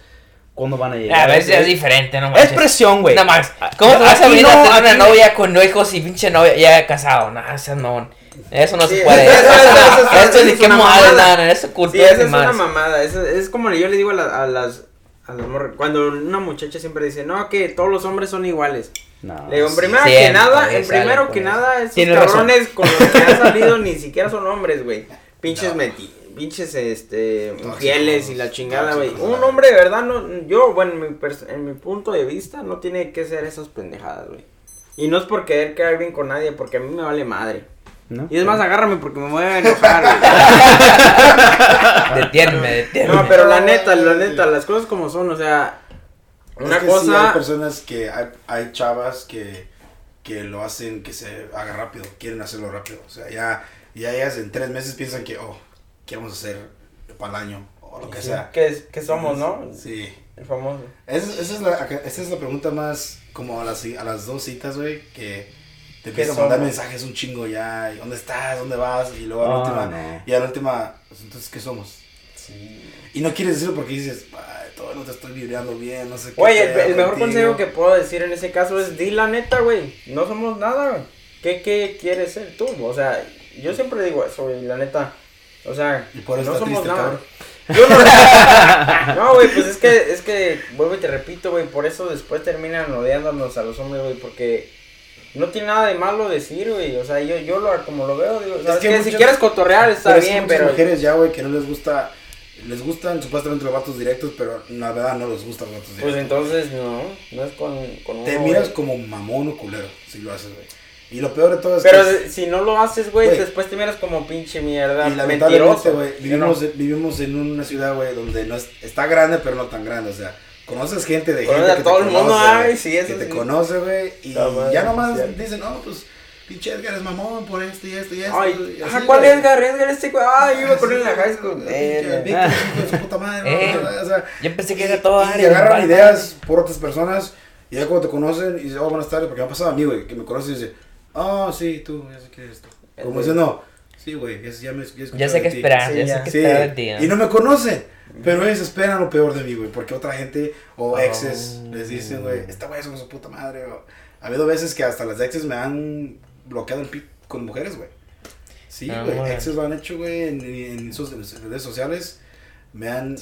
cuándo van a A llegar. veces es diferente, no Es presión, güey. No más. Ah, ¿Cómo te vas a venir no, a tener una novia con hijos y pinche novia ya casado? No, eso no. Eso no Sí, se puede. eso- eso- eso- eso- Esto eso ni es qué una mamada. nada, eso cultura Sí, es una mamada. Es como yo le digo a, la- a las. A Cuando una muchacha siempre dice, no, que todos los hombres son iguales. No, Le digo, en sí. primero que siempre nada, en primero que nada, esos razón. cabrones con los que han salido ni siquiera son hombres, güey. Pinches meti, pinches, este, infieles y la chingada, güey. Un hombre de verdad, no, yo, bueno, en mi, en mi punto de vista, no tiene que ser esas pendejadas, güey. Y no es por querer quedar bien con nadie, porque a mí me vale madre. ¿No? Y es más, agárrame porque me voy a enojar. Detiénme, detiénme. No, pero la neta, la neta, las cosas como son, o sea, una Es que sí cosa... hay personas que hay, hay chavas que, que lo hacen que se haga rápido, quieren hacerlo rápido. O sea, ya, ya ellas en tres meses piensan que, oh, ¿qué vamos a hacer para el año? O lo que Sí, sea. ¿Qué, es- qué somos, no? Sí. El famoso. Esa, esa es la, esa es la pregunta más como a las, a las dos citas, güey, que te empiezan a mandar mensajes un chingo ya, y ¿dónde estás? ¿Dónde vas? Y luego a la última, no. y a la última, pues, entonces, ¿qué somos? Sí. Y no quieres decirlo porque dices, ay, todavía no te estoy vibreando bien, no sé qué. Güey, el, mejor contigo". consejo que puedo decir en ese caso es di la neta, güey. No somos nada. ¿Qué, ¿Qué quieres ser tú? O sea, yo siempre digo eso, güey, la neta. O sea, Y por eso no somos triste, nada. cabrón. Yo no, no, güey, pues es que, es que, vuelvo y te repito, güey, por eso después terminan odiándonos a los hombres, güey, porque no tiene nada de malo decir, güey, o sea, yo, yo lo, como lo veo, digo, ¿sabes que qué? muchas- si quieres cotorrear está Pero es que bien, pero... mujeres ya, güey, que no les gusta, les gustan supuestamente los vatos directos, pero la verdad no les gustan los vatos Pues directos. entonces, no, no es con, con Te uno, miras como mamón o culero si lo haces, güey. Y lo peor de todo es Pero que... si no lo haces, güey, después te miras como pinche mierda, Y lamentablemente, güey, ¿sí o vivimos, no? vivimos en una ciudad, güey, donde no es, está grande, pero no tan grande, o sea, conoces gente de gente a que todo te el mundo, conoce, ay, güey, sí, eso que te sí. conoce, güey, y No, ya nomás sí. dicen, no, pues, pinche Edgar es mamón por esto y esto y esto. Ay, y así, ajá, ¿cuál güey. Edgar? Edgar este güey, ay, yo iba con él en la high school. Pinche Eh, Víctor, hijo de su puta madre, Eh. ¿no? o sea, Yo pensé que era todo y área, agarran vale, ideas por otras personas y ya cuando te conocen y dicen, oh, buenas tardes, porque me ha pasado a mí, güey, que me conoces y dice, oh, sí, tú, ya sé qué es esto. Como diciendo, sí, güey, ya, ya me ya Ya sé qué ti". esperar, Sí, ya ya. sé qué Sí, esperar de ti. ¿no? y no me conocen, pero ellos esperan lo peor de mí, güey, porque otra gente o Oh. exes les dicen, güey, esta güey es con su puta madre, ha habido veces que hasta las exes me han bloqueado el pit con mujeres, güey. Sí, Ah, güey, exes lo han hecho, güey, en, en, en redes sociales, me han,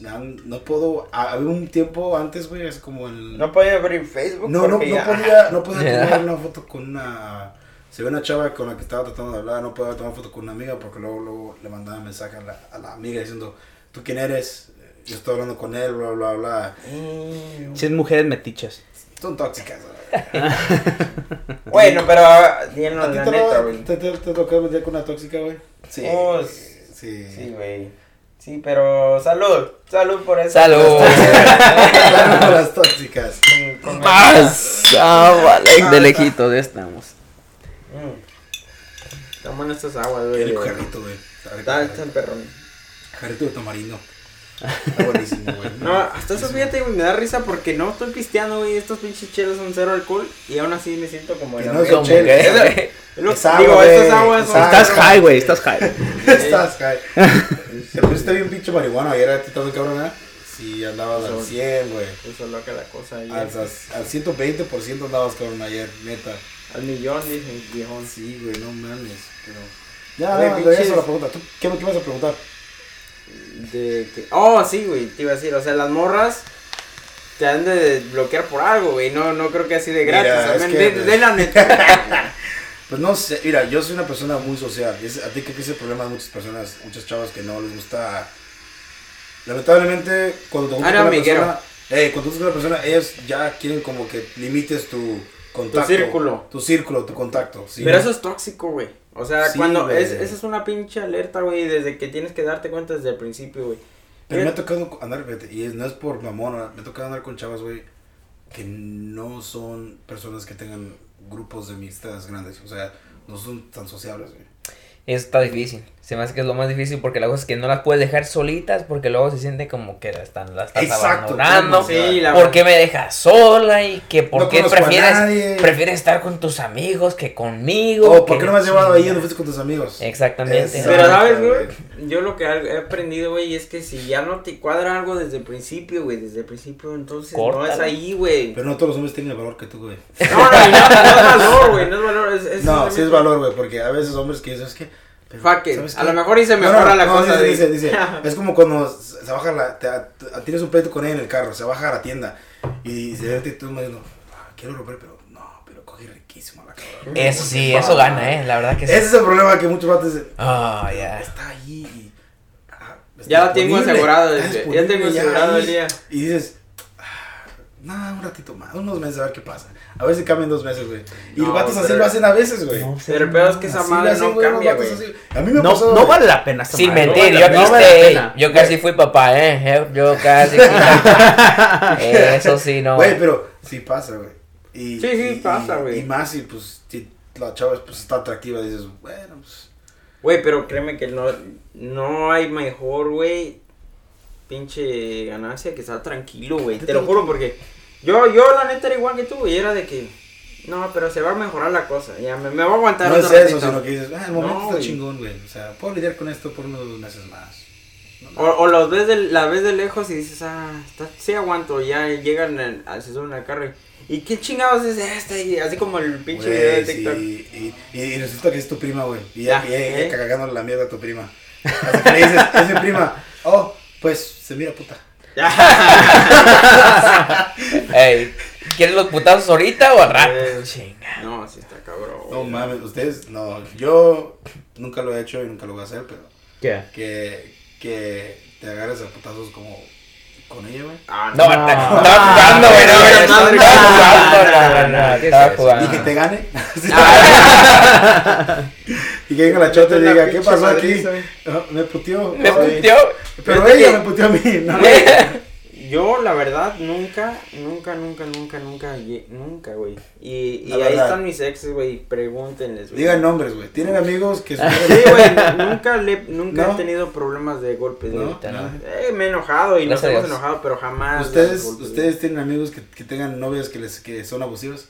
me han- no puedo, ha- había un tiempo antes, güey, es como el... No podía abrir Facebook. No, no, no podía, no podía Ya. tomar una foto con una. Se ve una chava con la que estaba tratando de hablar, no podía tomar foto con una amiga porque luego, luego le mandaba mensaje a la, a la amiga diciendo, ¿tú quién eres? Eh, Yo estoy hablando con él, bla, bla, bla. Mm. Si es mujeres metichas. Son tóxicas. Bueno, pero díganos ¿A la te, neta, lo- güey. te, te, te tocó lidiar con una tóxica, güey? Sí. Oh, sí. Sí, güey. Sí, pero salud. Salud por eso. Salud. Claro, las tóxicas. Con- con- Más. Ah, vale. De lejitos estamos. Mm. Están buenas estas aguas, güey. El jarrito, güey. Está, está en perrón. Jarrito de tamarindo. Está buenísimo, güey. No, hasta eso fíjate, güey, me da risa porque no estoy pisteando, güey. Estos pinches chelos son cero alcohol y aún así me siento como Que en no es ¿Cómo chela. que, güey? Es lo- es agua, Digo, estas aguas son. agua. Estás high, güey. Estás high. Estás, güey. Te pusiste bien pinche marihuana ayer. ¿tú estás bien cabrón, eh? Sí, andabas al 100, güey. Eso es loca la cosa ahí. Al, al 120% andabas cabrón ayer, neta. Al millón, dije, viejón. Sí, güey, no mames. Pero... Ya, Güey, no, pinches- de eso la pregunta. ¿Tú qué, qué vas a preguntar? De que. Oh, sí, güey, te iba a decir. O sea, las morras te han de bloquear por algo, güey. No, no creo que así de gratis. Mira, es que- de, de la neta. Pues no sé, mira, yo soy una persona muy social. Y es- a ti creo que ese problema de muchas personas, muchas chavas que no les gusta. Lamentablemente, cuando te Ah, juntas no, con una persona, eh, cuando tú con una persona, ellos ya quieren como que limites tu contacto. círculo. Tu círculo, tu contacto. ¿sí? Pero eso es tóxico, güey. O sea, Sí, cuando. Es, esa es una pinche alerta, güey. Desde que tienes que darte cuenta desde el principio, güey. Pero me ha tocado andar, y no es por mamona, me ha tocado andar con chavas, güey, que no son personas que tengan grupos de amistades grandes, o sea, no son tan sociables, güey. Eso está difícil. Se me hace que es lo más difícil porque la cosa es que no las puedes dejar solitas porque luego se siente como que la están, las estás Exacto, abandonando. Sí, la ¿Por qué me dejas sola? Y que por No qué prefieres, prefieres estar con tus amigos que conmigo. O, ¿por qué no me has llevado ahí donde fuiste con tus amigos? Exactamente. Pero sabes, güey. yo lo que he aprendido, güey, es que si ya no te cuadra algo desde el principio, güey, desde el principio, entonces no es ahí, güey. Pero no todos los hombres tienen el valor que tú, güey. No, no, no, no es valor, güey, no es valor, es, es No, sí es valor, güey, porque a veces hombres que dicen, es que... pero, Fuck it, ¿sabes a lo mejor y se No, mejora no, la no, cosa. dice, de- dice, dice, es como cuando se baja la, te, te- tienes un pleito con ella en el carro, se baja a la tienda y se ve y tú me dices, "Ah, quiero romper, pero no, pero coge riquísimo la cabrón. Eso sí, eso gana, eh. La verdad que sí. Ese es el problema que muchos vatos dicen, Ah, "Pero ya. está ahí y... ah, está Ya la tengo está ya tengo asegurado ahí". el día. Y dices, ah, nada, un ratito más, unos meses a ver qué pasa. A si cambian dos meses, güey. Y No, los vatos así pero- lo hacen a veces, güey. No, Pero el peor es que esa madre hacen, no cambia, vatos güey. así. A mí me No, pasó, no vale la pena esta Sin madre, mentir, yo, vale pena. yo casi fui papá, eh. Yo casi fui papá. Eso sí, no. Güey, pero sí pasa, güey. Y, Sí, sí, y- pasa, y- güey. Y más si, pues, si la chava pues, está atractiva, dices, bueno, pues... Güey, pero créeme que no, no hay mejor, güey, pinche ganancia que estar tranquilo, güey. Te lo juro porque yo, yo la neta era igual que tú, güey. Era de que, no, pero se va a mejorar la cosa. Ya me, me va a aguantar No es otro eso, ratito. sino que dices, ah, el momento No, está güey. chingón, güey. O sea, puedo lidiar con esto por unos meses más. O, o los ves de, la ves de lejos y dices, ah, está, sí aguanto. Ya llegan al, al se suben al carro y, ¿y qué chingados es este? Y así como el pinche video de TikTok. sí, y, y, y resulta que es tu prima, güey. Y Ya, y ¿eh? cagándole la mierda a tu prima. Hasta que le dices, es mi prima. Oh, pues se mira puta. Ey, ¿quieres los putazos ahorita o al rato? Eh, Chinga. no, sí está cabrón. No mames, ustedes, no. Yo nunca lo he hecho y nunca lo voy a hacer, pero ¿Qué? que, que te agarres a putazos como con ella, güey. Ah, No, No. estaba jugando, güey. No, No, estaba no, jugando, no, no, no, no, no, ¿qué es estaba eso? jugando. Y que te gane. Ah. Y que venga la chota y diga, ¿qué pasó aquí? Me puteó. Me puteó. Pero Fíjate ella que- me puteó a mí. No, Güey, Yo, la verdad, nunca, nunca, nunca, nunca, nunca, nunca, güey. Y, y ahí verdad. están mis exes, güey, pregúntenles, güey. Digan nombres, güey. Tienen amigos que son... Sí, güey, nunca, le, nunca ¿No? he tenido problemas de golpes, güey. ¿No? No. Eh, me he enojado y nos Gracias a hemos enojado, pero jamás. ¿Ustedes, golpes, ¿Ustedes tienen amigos que, que tengan novias que, les, que son abusivas?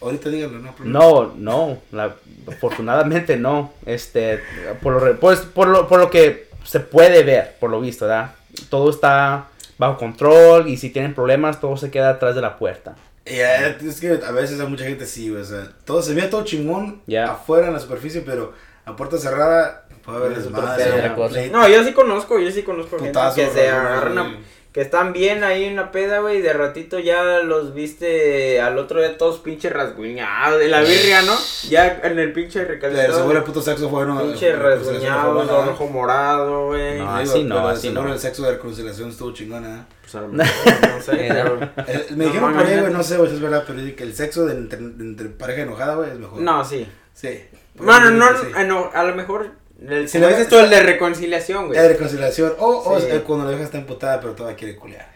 Ahorita díganlo, ¿no? problema. No, no, la- afortunadamente no. Este, por lo, re- pues, por lo, por lo que se puede ver, por lo visto, ¿verdad? Todo está bajo control y si tienen problemas, todo se queda atrás de la puerta. Ya, es que a veces a mucha gente sí. O sea, todo, se ve todo chingón afuera en la superficie, pero a puerta cerrada puede haber desmadre, No, yo sí conozco, yo sí conozco putazo, gente que se agarran a-. que están bien ahí en la peda, güey, y de ratito ya los viste al otro día todos pinche rasguñados, de la birria, ¿no? Ya en el pinche Pero recalentado. seguro el puto sexo fue bueno. Pinche la reconciliación fue rasguñados, buena, ¿eh? ojo morado, güey. No, así no, así no. el sexo de reconciliación estuvo chingona, Pues a lo mejor, no sé. ¿eh? Me No, dijeron por ahí, güey, no sé, güey, es verdad, pero que el sexo de entre, de entre pareja enojada, güey, es mejor. No, sí. Sí. Bueno, no, Sí. eh, no, a lo mejor, el, Si le- dices tú, el de reconciliación, güey. Es de reconciliación. O, o Sí. es cuando la vieja está emputada, pero todavía quiere culear.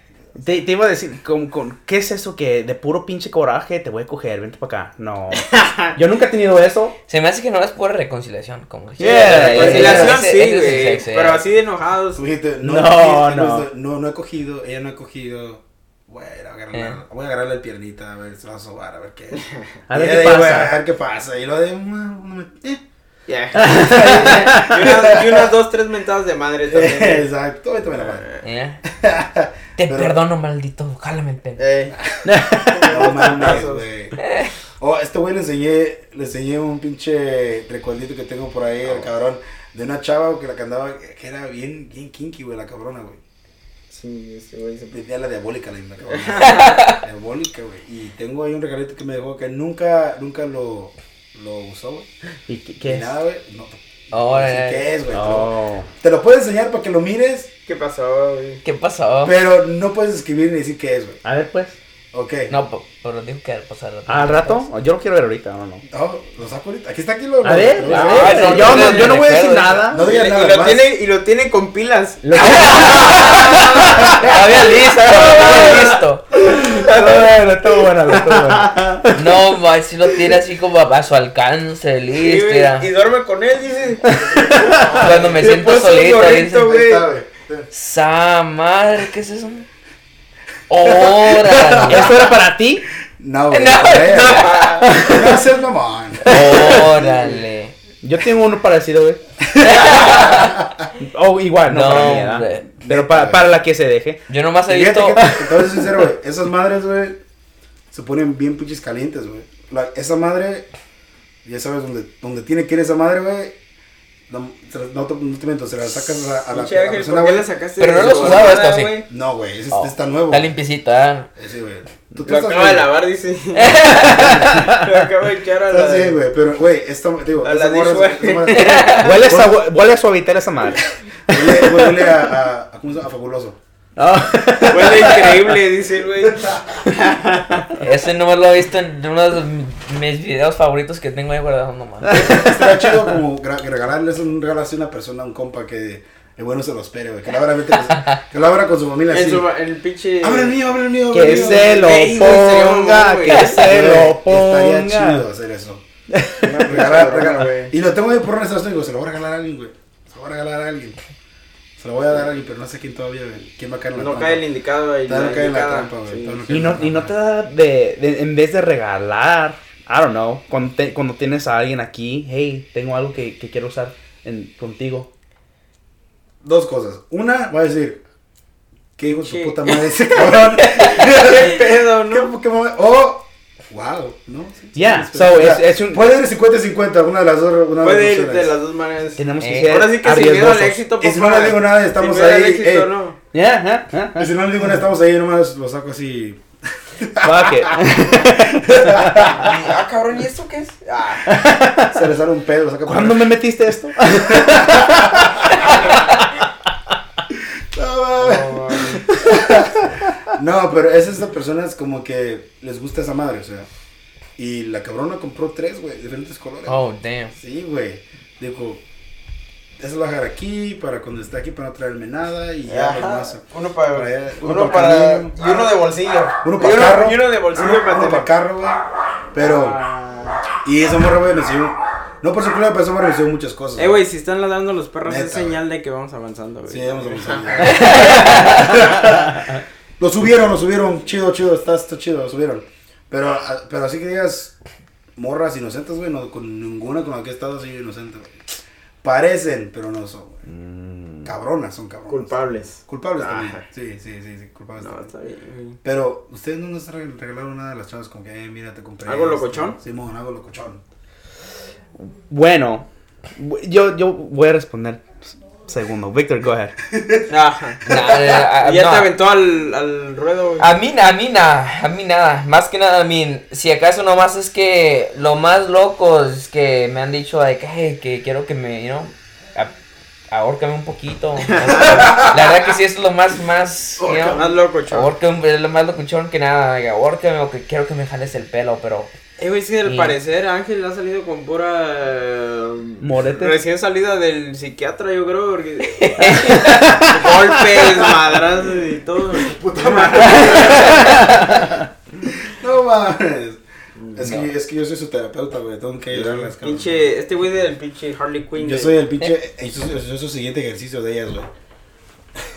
Te, te iba a decir, con, con- ¿qué es eso que de puro pinche coraje te voy a coger? Vente para acá. No. Yo nunca he tenido eso. Se me hace que no es por reconciliación, como que- Yeah, Reconciliación sí, el güey, sexo, pero ya. así de enojados. No, No, no, no. no, no, no he cogido, ella no ha cogido. Agarrarle, Eh. voy a agarrarle el piernita, a ver, se va a sobar, a ver qué. A ver qué pasa. A ver qué pasa. Y lo de, "Mm, no me- eh". Ya. y, unas, y unas dos, tres mentadas de madre también. Exacto, vete a la madre. ¿Eh? Te Pero- perdono, maldito. Jálame el pelo. Eh, No mames, güey. Oh, a este güey le enseñé, le enseñé un pinche recuerdito que tengo por ahí, el cabrón, de una chava que la que andaba, que era bien, bien kinky, güey, la cabrona, güey. sí, ese güey se Tenía la diabólica, la misma cabrona. diabólica, güey. Y tengo ahí un regalito que me dejó que nunca, nunca lo, lo usó, güey. ¿Y qué, Ni qué es? nada, güey. No, Oh, no sé eh. qué es, güey. Oh. Te lo puedo enseñar para que lo mires, ¿Qué pasó, güey? ¿Qué pasó? pero no puedes escribir ni decir qué es, güey. A ver, pues. Ok. No, pero digo que al pasar. ¿Al rato? Yo lo quiero ver ahorita, no, no. No, lo saco ahorita. Aquí está aquí lo. A ver, lo- a lo- ver. no, yo, no, yo no voy a decir nada. No Y, digas y nada lo más. tiene, y lo tiene con pilas. Lo- Todavía listo, todavía listo. bueno, estuvo buena. No, si lo tiene así como a su alcance, listo. y duerme con él, dice. Cuando me siento solito, dice. Sa madre, ¿qué es eso? Órale. ¿Esto era para ti? No, güey. No, no. No seas mamón. Órale. Yo tengo uno parecido, güey. oh, igual, no, No, para mí. Pero para, para la que se deje. Yo nomás he visto. que, te voy a ser sincero, güey. Esas madres, güey, se ponen bien pinches calientes, güey. La- Esa madre, ya sabes dónde, dónde tiene que ir esa madre, güey. No, se la- no, te- no te miento, se la sacas a, la- a la, Pinche a la Ángel, persona, ¿por qué güey. le sacaste? Pero no de lo has su usado bolsada, esto, sí. güey? No, güey, Oh, está nuevo. Está limpiecita. Eh, Sí, güey. Tú, Lo estás acaba de lavar, dice. Lo acaba de echar a la... güey, pero, güey, esta, digo, A la morra- dishwasher. Huele, a, huele a suavitar esa madre. huele, huele a, a, a, ¿cómo se llama? A fabuloso. Ah. Huele increíble, dice el güey. Ese nomás lo he visto en uno de mis videos favoritos que tengo ahí guardado nomás. Estaría chido como regalarles un regalo así a una persona, a un compa que el bueno se lo espere, güey. Que lo abra, que lo abra con su familia En así. su, el pinche... Abre el mío, abre el mío. abre Que el mío. se lo Ey, güey, ponga, güey. que se lo Güey, ponga. Estaría chido hacer eso. Regalar, regalar. Y lo tengo ahí por una estación, digo, se lo voy a regalar a alguien, güey. Se lo voy a regalar a alguien. Se lo voy a dar a alguien, pero no sé quién todavía. ¿Quién va a caer en la No trampa? cae el indicado ahí. No cae en la indicada. trampa, güey. Sí. Todavía no cae Y no, la y no te da de, de- en vez de regalar, I don't know, cuando, te- cuando tienes a alguien aquí, hey, tengo algo que, que quiero usar en, contigo. Dos cosas. Una, voy a decir, ¿qué hijo de su puta madre ese cabrón? ¿Qué pedo, no? ¿Qué, qué mamá? Wow, ¿no? Sí, Yeah, sí, so o sea, es- es un- Puede ir 50-50, una de las dos. Una Puede de ir las de las dos maneras. Tenemos que Eh, ser Ahora sí que sin miedo al éxito, Y si no le digo nada, estamos Sin ahí, éxito, eh. no. Yeah, yeah, yeah, Y si no le digo nada, estamos ahí, nomás lo saco así. Fuck it. Ah, cabrón, ¿y esto qué es? Ah, Se le sale un pedo, saca por ¿Cuándo me metiste esto? No. No, pero es estas personas como que les gusta esa madre, o sea. Y la cabrona compró tres, güey, diferentes colores. Oh, damn. Sí, güey. Dijo, eso lo voy a dejar aquí para cuando esté aquí para no traerme nada y ya demás. Uno para, Para allá, uno, uno para, y uno de bolsillo. Uno y para uno, carro. y uno de bolsillo Uno, para uno tener. para carro, güey. Pero, Ah. y esa morra, güey, me enseñó. No por su culpa, pero esa morra me enseñó muchas cosas. Eh, güey, si están ladrando los perros Neta, es señal de que vamos avanzando, güey. Sí, vamos a avanzar. lo subieron, lo subieron. Chido, chido, está, está chido, lo subieron. Pero, ah, pero así que digas, morras inocentes, güey, no, con ninguna con la que he estado así inocente, güey. Parecen, pero no son, güey. Cabronas, son cabronas. Culpables. Culpables también. Sí, sí, sí, sí, culpables No, también. está bien. Pero, ¿ustedes no nos reg- regalaron nada de las chavas como que, eh, mira, te compré ¿Algo esto"? locochón? Simón, algo locochón. Bueno, yo, yo voy a responder. Segundo, Victor, go ahead. Nah, ah, ya no. te aventó al, al ruedo. A mí, a mí nada, a mí nada. Más que nada, a mí, si acaso nomás es que lo más loco es que me han dicho que, "Hey, que quiero que me, you know, ahórcame un poquito. La verdad que sí es lo más, más, you know, Más loco, es lo más locuchón que nada, ahórcame o que quiero que me jales el pelo, pero Eh, güey, sí, al Sí. parecer Ángel ha salido con pura. eh, Morete. Recién salida del psiquiatra, yo creo. Porque... Golpes, madrazos y todo. Puta madre. no mames. Es que, es que yo soy su terapeuta, güey. Tengo que ayudarlas, cabrón. Pinche, este güey del pinche Harley Quinn. Yo soy el pinche. eh, Yo soy, yo soy su siguiente ejercicio de ellas, güey.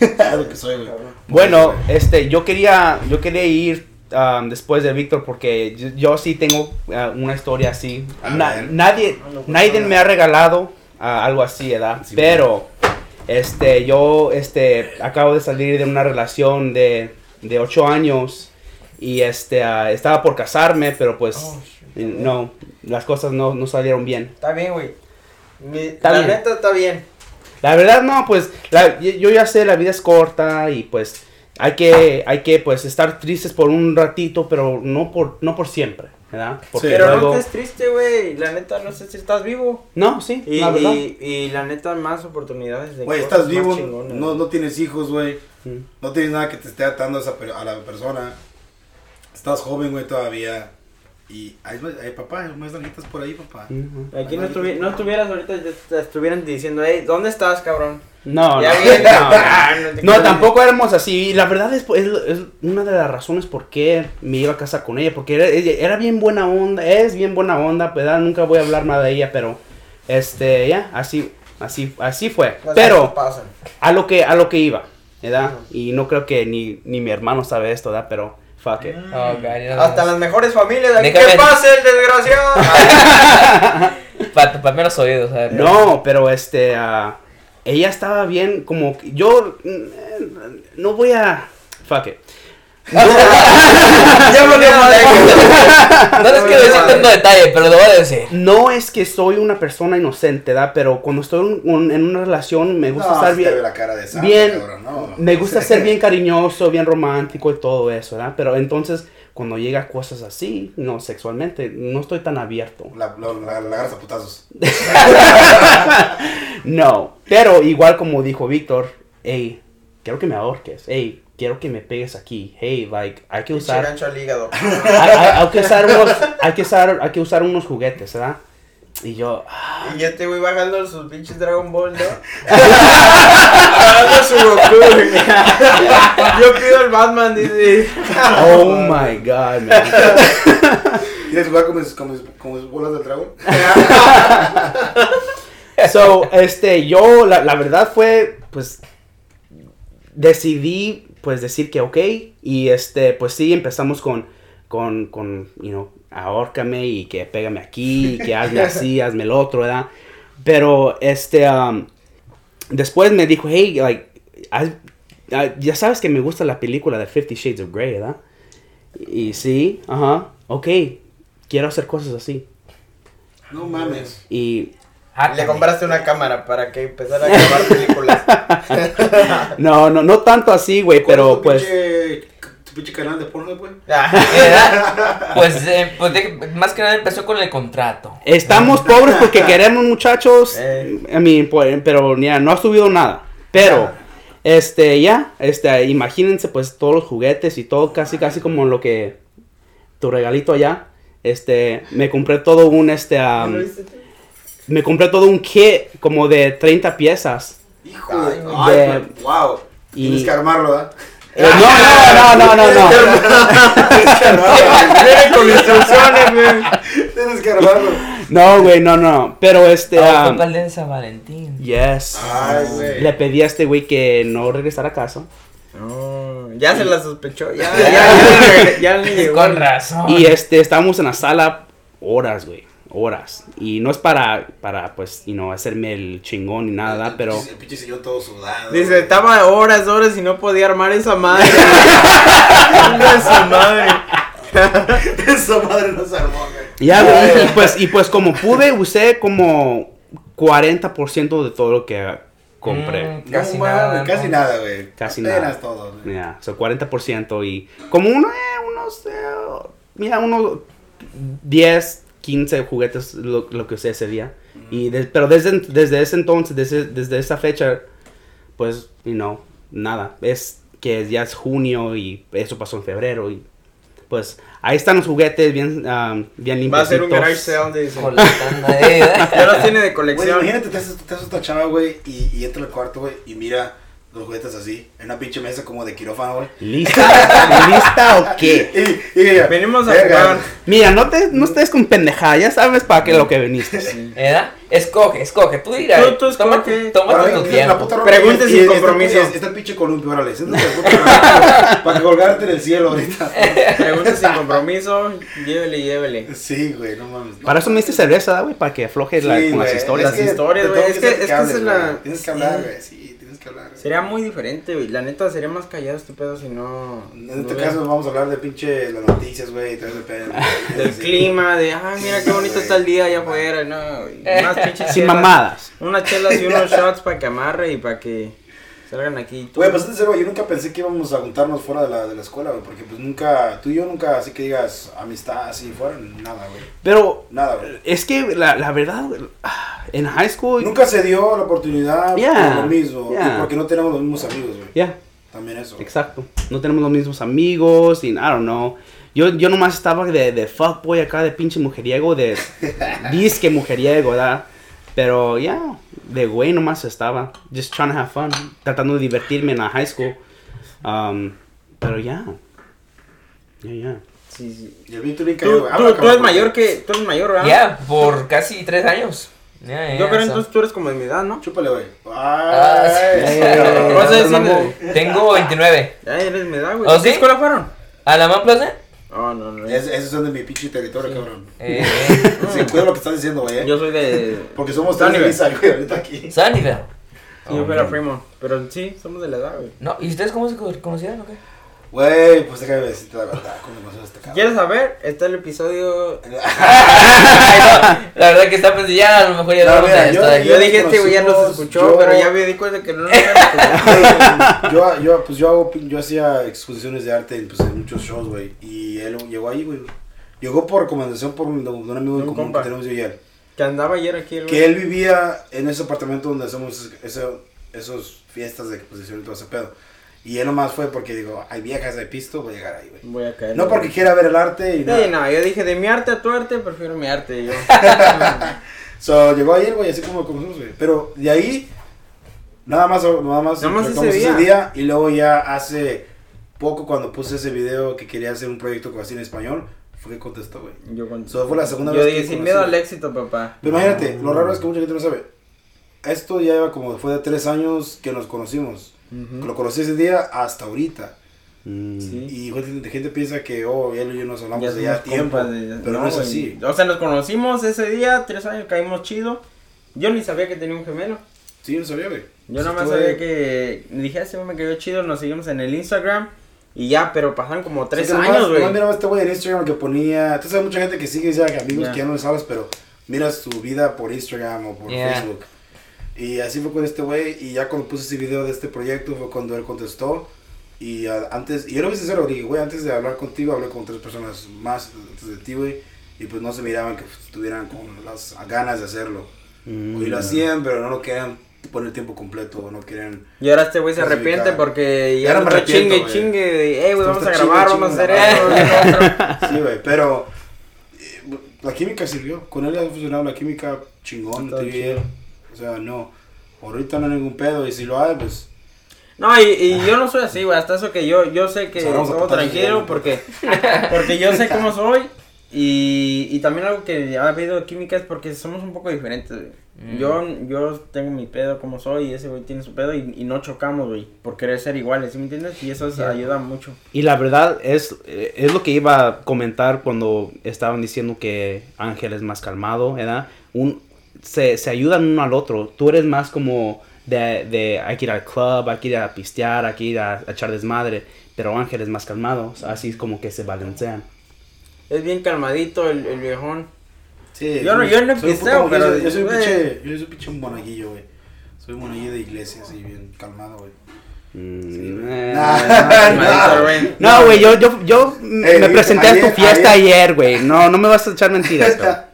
Es lo que soy, güey. Bueno, este, yo quería, yo quería ir um, después de Víctor porque yo, yo sí tengo uh, una historia así. A Na- ver. nadie, nadie me ha regalado uh, algo así, ¿verdad? Sí, Pero, este, yo, este, acabo de salir de una relación de, de ocho años y este, uh, estaba por casarme, pero pues, Oh, no, las cosas no, no salieron bien. Está bien, güey. La bien. neta está bien. La verdad no, pues la- yo ya sé, la vida es corta y pues hay que, hay que pues estar tristes por un ratito, pero no por, no por siempre, ¿verdad? Porque Sí. Pero luego- no estés triste, güey. La neta, no sé si estás vivo. No, sí, Y, la verdad. y, y la neta, más oportunidades de Güey, estás más vivo, no, no tienes hijos, güey. Mm. No tienes nada que te esté atando a, esa per- a la persona. Estás joven, güey, todavía. Y va- ahí, papá, más nalguitas por ahí, papá. Ujú. Aquí no, estuvi- no estuvieras ahorita, ya te estuvieran diciendo, hey, ¿dónde estás, cabrón? No, no, no, Ah, no creas. tampoco éramos así. Y la verdad es, es, es una de las razones por qué me iba a casar con ella. Porque era, bien buena onda. Es bien buena onda, ¿verdad? Nunca voy a hablar más de ella, pero este, ya, así, así, así fue. Las Pero a lo que, a lo que iba, ¿verdad? Y no creo que ni, ni mi hermano sabe esto, ¿verdad? Pero fuck it. Oh, God, ya no- Hasta las mejores familias. ¿Qué pasa, el desgraciado? Pa- pa' menos oídos, ¿sabes? No, pero este, ah, ella estaba bien, como, que- yo, mm, no voy a, fuck it. madre. No les quiero decir tanto detalle, pero lo voy a decir. No es que soy una persona inocente, ¿da? Pero cuando estoy en, un- en una relación me gusta No, estar bien. la cara de bien- cabrón, no. Me gusta ser bien cariñoso, bien romántico y todo eso, ¿verdad? Pero entonces, cuando llega a cosas así, no sexualmente, no estoy tan abierto. La, la, la, la agarras a putazos. No, pero igual como dijo Víctor, hey, quiero que me ahorques, hey, quiero que me pegues aquí, hey, like, hay que usar, gancho al hígado. hay, hay- hay que usar unos, hay que usar, hay que usar unos juguetes, ¿verdad? Y yo, ah, Y este güey bajando sus pinches Dragon Ball, ¿no? Bajando su Goku, güey. Yo pido el Batman, dice. oh my god, man. ¿Quieres jugar con mis, con mis, con mis bolas del dragón? So, este, yo, la, la verdad fue, pues, decidí, pues, decir que ok, y este, pues sí, empezamos con, con, con, you know, ahórcame y que pégame aquí, y que hazme así, hazme el otro, ¿verdad? Pero, este, um, después me dijo, hey, like, haz- ah, ya sabes que me gusta la película de Fifty Shades of Grey, ¿verdad? Y sí, ajá, ok, quiero hacer cosas así. No mames. Y Le compraste una cámara para que empezara a grabar películas. no, no, no tanto así, güey, ¿Cuál es pero pues... pinche canal de porno, güey? Ah, ¿Verdad? Pues, eh, pues de- más que nada empezó con el contrato. Estamos pobres porque queremos muchachos, Eh. I mean, pues, pero ya no ha subido nada. Pero, este, ya, este, imagínense pues todos los juguetes y todo casi, casi como lo que tu regalito allá. Este, me compré todo un, este, um, me compré todo un kit como de 30 piezas. Hijo Ay, de... Ay, De- güey, wow. y- Tienes que armarlo. Eh, no, no, no, no, no. Viene con instrucciones, güey. Tienes que armarlo. No, güey, no, no. Pero este, Ah, um, de San Valentín. yes. Ay, güey. Le pedí a este güey que no regresara a casa. No, ya se la sospechó. Ya, ya, ya, ya le llegó. Con razón. Y este, estábamos en la sala horas, güey. Horas. Y no es para, para pues, you know, hacerme el chingón ni nada, pero... El pinche sillón todo sudado. Dice, estaba horas, horas y no podía armar esa madre. Su madre. Esa madre no se armó, güey. Ya, güey, y pues, y pues como pude, usé como 40% de todo lo que compré. Mm, casi No nada. Casi ¿no? nada, güey. Casi Apenas nada. todo, güey. Ya, so 40% y como uno, eh, unos, eh, mira, unos 10, 15 juguetes lo, lo que usé ese día. Y de- pero desde, desde ese entonces, desde, desde esa fecha, pues, you know, nada. Es que ya es junio y eso pasó en febrero y pues ahí están los juguetes bien, um, bien limpios. Va a ser un garage sale, de- Ya los tiene de colección. imagínate, te haces, te haces otra chava, güey, y, y entra al cuarto, güey, y mira los juguetes así, en una pinche mesa como de quirófano, güey. ¿Lista? ¿Lista o qué? Y, y ella, Venimos a "Verga". jugar. Mira, no te no estés con pendejada, ya sabes para qué lo que viniste. ¿Verdad? Escoge, escoge. Tú dirás. Tú- tú escoge. Tómate, tu la tiempo. Pregunte sin compromiso. Está, el pinche columpio, órale, siéntate para colgarte en el cielo ahorita. Pregunta sin compromiso. Llévele, llévele. Sí, güey, no mames. no Para eso me diste cerveza, güey, para que afloje la- Sí, con las historias. Las historias, güey, es que- es que es la- güey. Tienes que sí. hablar, güey, sí, tienes que hablar. güey. Sería muy diferente, güey. La neta sería más callado este pedo si no. En no este hubiera- caso vamos a hablar de pinche las noticias, güey, y todo ese pedo. Del Sí. clima, de, ay, mira qué bonito está el día allá afuera. No, unas pinches Sin chelas, mamadas. Unas chelas y unos shots para que amarre y para que salgan aquí. Güey, pues serio, yo nunca pensé que íbamos a juntarnos fuera de la, de la escuela, güey, porque pues nunca, tú y yo nunca, así que digas amistad así fuera, nada, güey. Pero Nada, güey. es que la, la verdad, güey, ah, en high school, Nunca se dio la oportunidad Yeah, por lo mismo, yeah. porque no tenemos los mismos amigos, güey. ya, También eso. exacto. No tenemos los mismos amigos y I don't know. Yo, yo nomás estaba de, de fuckboy acá, de pinche mujeriego, de disque mujeriego, ¿verdad? Pero ya, de güey nomás estaba. Just trying to have fun. Tratando de divertirme en la high school. Um, pero ya. Ya, ya. Sí, sí. Y el Víctor bien Tú, tú, tú eres mayor que. Tú eres mayor, ¿verdad? Ya, por casi tres años. Ya, ya, Yo creo so- entonces tú eres como de mi edad, ¿no? Chúpale, güey. Ah, Ay, sí. Tengo 29. Ya eres de mi edad, güey. ¿Oh, ¿A qué escuela fueron? ¿A la más plaza? Oh, no, no. Es- esos son de mi pinche territorio, cabrón. Eh, Sí, cuida lo que estás diciendo, güey. eh. Yo soy de. Porque somos tres de Sunnyvale. Lisa, güey, ahorita aquí. Sunnyvale. Sí, yo fui a la Fremont. Pero sí, somos de la edad, güey. No, ¿y ustedes cómo se co- conocieron o qué? Güey, pues déjame decirte la verdad, ¿cómo conoces a este cabrón? ¿Quieres saber? Está el episodio. La verdad que está pensando, ya a lo mejor ya No, no, mira, me yo- dije, este güey ya nos conocimos, escuchó, yo- pero ya me di cuenta que no nos escuchó. yo, yo, pues yo hago, yo hacía exposiciones de arte pues, en muchos shows, güey. Y él llegó ahí, güey. Llegó por recomendación por un, amigo Un en común compa. que tenemos yo y él. Que andaba ayer aquí, el Que él vivía en ese apartamento donde hacemos eso, esos fiestas de exposición y todo ese pedo. Y él nomás fue porque digo, hay viejas de pisto, voy a llegar ahí, güey. Voy a caer. No porque quiera ver el arte y nada. Sí, no, yo dije de mi arte a tu arte, prefiero mi arte. Yo. So, llegó ayer, güey, así como conocimos, güey. Pero de ahí, nada más, nada más, Nada más tratamos ese día. Y luego ya hace poco, cuando puse ese video que quería hacer un proyecto así en español, fue que contestó, güey. Yo, cuando- So, fue la segunda yo vez dije, que sin miedo al éxito, papá. Pero imagínate, lo raro es que mucha gente no sabe. Esto ya lleva como, fue de tres años que nos conocimos. Ujú. Lo conocí ese día hasta ahorita. Mm. Sí. Y gente, gente piensa que, oh, él y yo nos hablamos Ya de ya tiempo. de- Pero no, es güey. así. O sea, nos conocimos ese día, tres años, caímos chido. Yo ni sabía que tenía un gemelo. Sí, yo no sabía, güey. Yo nada más sabía que. Dije, este güey me quedó chido, nos seguimos en el Instagram. Y ya, pero pasaron como tres Sí, años, güey. nomás miraba a este güey en Instagram que ponía. Tú sabes, mucha gente que sigue ya, que amigos Ya. que ya no les hablas, pero miras su vida por Instagram o por Yeah. Facebook. Y así fue con este güey. Y ya cuando puse ese video de este proyecto fue cuando él contestó. Y ah, antes, y yo lo vi sincero, dije, güey, antes de hablar contigo, hablé con tres personas más antes de ti, güey. Y pues no se miraban que estuvieran con las ganas de hacerlo. Mm. Y lo hacían, pero no lo querían poner tiempo completo, no querían. Y ahora este güey se arrepiente porque Ya no chingue, güey. chingue. Eh, güey, vamos a grabar, chingue, vamos a hacer chingue, esto. y lo otro". Sí, güey, pero eh, la química sirvió. Con él ha funcionado la química chingón, O sea, no. Ahorita no hay ningún pedo. Y si lo hay, pues. No, y, y yo no soy así, güey. Hasta eso que yo, yo sé que Salgamos a todo putazos, tranquilo porque, porque yo sé cómo soy. Y, y también algo que ha habido química es porque somos un poco diferentes, güey. Mm. Yo, yo tengo mi pedo como soy y ese güey tiene su pedo y, y no chocamos, güey. Por querer ser iguales, ¿sí me entiendes? Y eso ayuda mucho. Y la verdad es, eh, es lo que iba a comentar cuando estaban diciendo que Ángel es más calmado, ¿verdad? Un, se, se ayudan uno al otro. Tú eres más como de, de hay que ir al club, hay que ir a pistear, hay que ir a, a echar desmadre. Pero Ángel es más calmado, así es como que se balancean. Es bien calmadito el, el viejón. Sí, Yo no- yo no soy un pisteo, puto- pero, Yo soy, yo soy un pinche. Yo soy un pinche monaguillo, güey. Soy un monaguillo de iglesia, así, bien calmado, güey. Mm, Sí, eh. Calmadito, güey. No, güey, yo, yo, yo Ey, me presenté a tu fiesta ayer, güey. No, no me vas a echar mentiras, güey.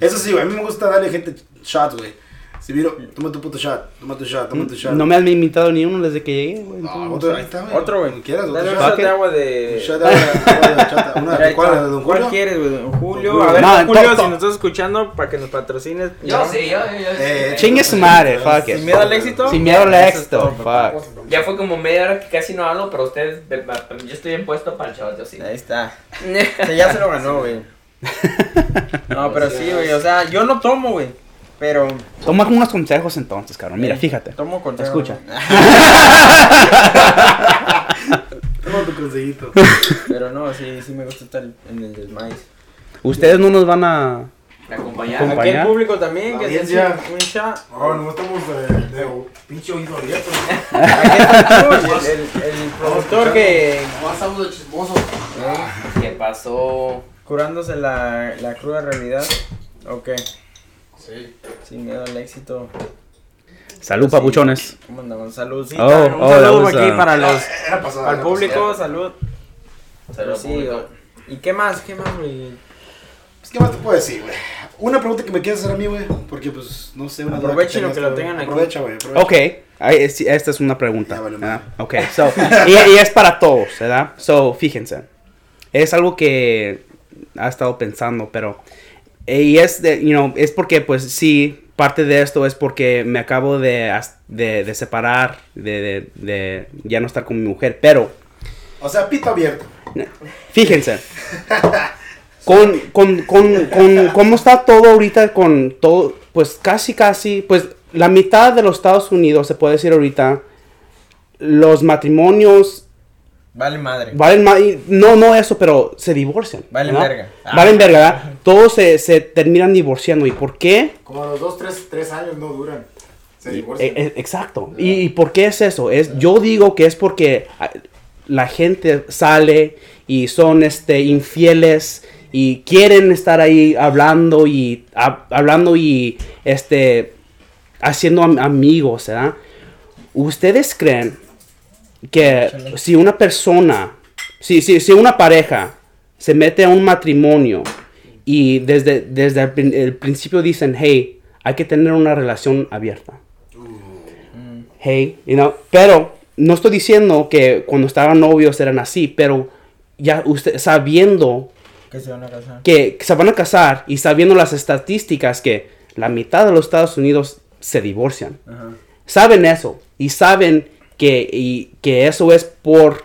Eso sí, güey. A mí me gusta darle gente shots, güey. Si miro, toma tu puto shot, toma tu shot, toma tu shot. No me has invitado ni uno desde que llegué, güey. Entonces, otro, no ahí está, güey. Otro, güey. Quieras, otro Dale un shot. shot de agua Un de... shot de agua de chata. Una, ¿de. ¿Cuál? ¿De Don ¿Cuál Julio? quieres, güey? Don Julio. A ver, No, Don Julio, si nos estás escuchando, para que nos patrocines. Yo ¿no? sí, yo, yo, yo Eh, sí. Chingue su madre, fuck it. Sin miedo al éxito. Sin miedo al éxito, fuck. Ya fue como media hora que casi no hablo, pero ustedes, yo estoy bien puesto para el shot, yo sí. Ahí está. O sea, ya se lo ganó, güey. No, pero sí, güey. O sea, yo no tomo, güey. Pero Toma unos consejos entonces, cabrón. Mira, fíjate. tomo con Escucha. Toma tu consejito. Pero no, sí, sí me gusta estar en el desmaíz. Ustedes no nos van a... ¿Me acompañan? Acompaña. Aquí el público también, que se un. Oh, no estamos de, de pinche oído abierto. Aquí está el, el, el productor que Pasamos de chismoso. ¿Qué pasó? Curándose la, la cruda realidad. Ok, Sí. sin miedo al éxito. Salud, Sí. papuchones. ¿Cómo andamos? Saludcita. Oh, un oh, saludo aquí para los Era pasada. al era público, pasada. salud. Saludos, sí, público. ¿Y qué más? ¿Qué más, güey? Pues, ¿Qué más te puedo decir, güey? Una pregunta que me quieres hacer a mí, güey. Porque, pues, no sé. Una Aprovechen lo tengas, que lo tengan aquí. Aprovecha, güey. aprovecha. Ok, esta es una pregunta. Ya vale. Ok, so, y, y es para todos, ¿verdad? So, fíjense. es algo que ha estado pensando, pero eh, y es de, you know, es porque pues sí, parte de esto es porque me acabo de, de, de separar, de, de, de ya no estar con mi mujer, pero O sea, pito abierto. fíjense, con, con, con, con cómo está todo ahorita, con todo, pues casi, casi, pues la mitad de los Estados Unidos, se puede decir ahorita, los matrimonios Vale madre. valen no, no eso, pero se divorcian. Valen ¿verdad? verga. Ah. Valen verga, ¿verdad? Todos se, se terminan divorciando. ¿Y por qué? Como los dos, tres, tres años no duran. Se Eh, divorcian. eh, exacto. ¿Y, y por qué es eso? Es, yo digo que es porque ah, la gente sale y son este, infieles y quieren estar ahí hablando y hab- hablando y este haciendo am- amigos, ¿verdad? ¿Ustedes creen que si una persona, si, si, si una pareja se mete a un matrimonio y desde, desde el, prin- el principio dicen, hey, hay que tener una relación abierta? hey, you know, pero no estoy diciendo que cuando estaban novios eran así, pero ya usted sabiendo Que se van a casar. que se van a casar y sabiendo las estadísticas que la mitad de los Estados Unidos se divorcian, saben eso y saben que, y, que eso es por,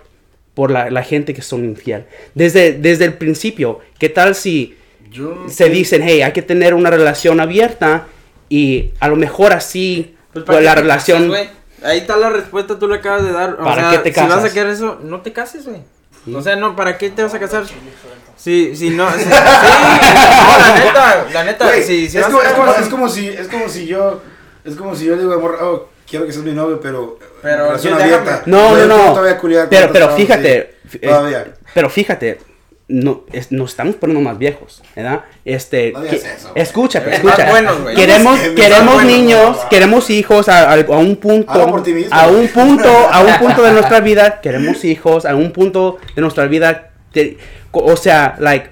por la, la gente que son infiel. Desde, desde el principio, ¿qué tal si Yo. se dicen, hey, hay que tener una relación abierta y a lo mejor así Pues, pues, ¿para la relación... casas? Ahí está la respuesta, tú le acabas de dar. O ¿Para sea, qué te Si vas a casas? querer eso, no te cases, güey. O sea, no, ¿para qué te vas a casar? Si, si no, si, sí, no, la neta, la neta, Güey, si, si es, como, a es, como, es como si es como si yo es como si yo le digo amor oh, quiero que seas mi novio pero Pero yo abierta. No, no, no. culiar Pero, pero fíjate, eh, todavía. pero fíjate, no, es- nos estamos poniendo más viejos, ¿verdad? Este, No digas que- eso, escúchate, buenos, güey. queremos, No, es que queremos niños, queremos hijos a, a- a un punto, mismo, a un punto, a un punto de nuestra vida, queremos hijos, a un punto de nuestra vida, te- o sea, like,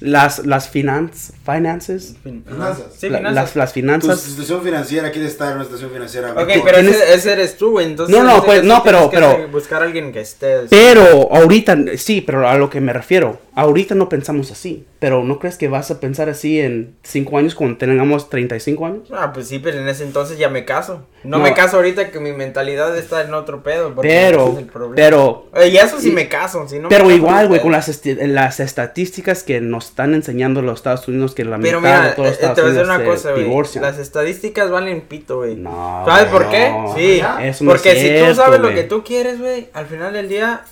las, las finanzas, finances, Finanzas. Sí, la- las, las tu finanzas, situación financiera quiere estar en una situación financiera Ok, Tú- pero ese, ese eres tú, güey. Entonces, No, no, pues, no, pero- pero- buscar a alguien que esté. Pero ahorita, sí, pero a lo que me refiero, ahorita no pensamos así. Pero ¿no crees que vas a pensar así en 5 años cuando tengamos 35 años? Ah, pues sí, pero en ese entonces ya me caso. No, No. me caso ahorita que mi mentalidad está en otro pedo. porque ese Pero, es el problema. pero, Eh, y eso sí y- me caso, si no pero caso, igual, güey, pedo. con las, las estadísticas que nos están enseñando los Estados Unidos, que la Pero mitad mira, de todos los eh, te Estados voy a decir una cosa, divorcian. Las estadísticas valen pito, güey. No, ¿Sabes por qué? no. Sí. Eso no es Porque si tú sabes lo que tú quieres, güey, al final del día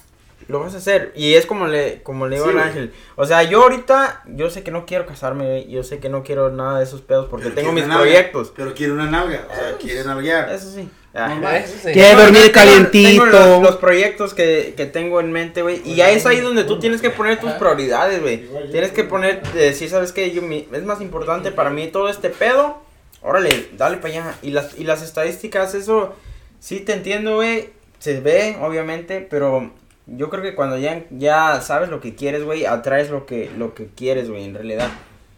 lo vas a hacer. Y es como le, como le digo Sí, al güey. ángel. O sea, yo ahorita, yo sé que no quiero casarme, güey. Yo sé que no quiero nada de esos pedos porque tengo mis nalga, proyectos. pero quiere una nalga o sea quiere nalguear Eso sí. Ah, sí. Tengo- dormir tengo- calientito. tengo los, los proyectos que, que tengo en mente, güey. Y ya es ahí donde tú tienes que poner tus prioridades, güey. Tienes que poner, decir, ¿sabes qué? Yo, mi- es más importante para mí todo este pedo. Órale, dale para allá. Y las, y las estadísticas, eso sí te entiendo, güey. Se ve, obviamente, pero yo creo que cuando ya, ya sabes lo que quieres, güey, atraes lo que, lo que quieres, güey, en realidad.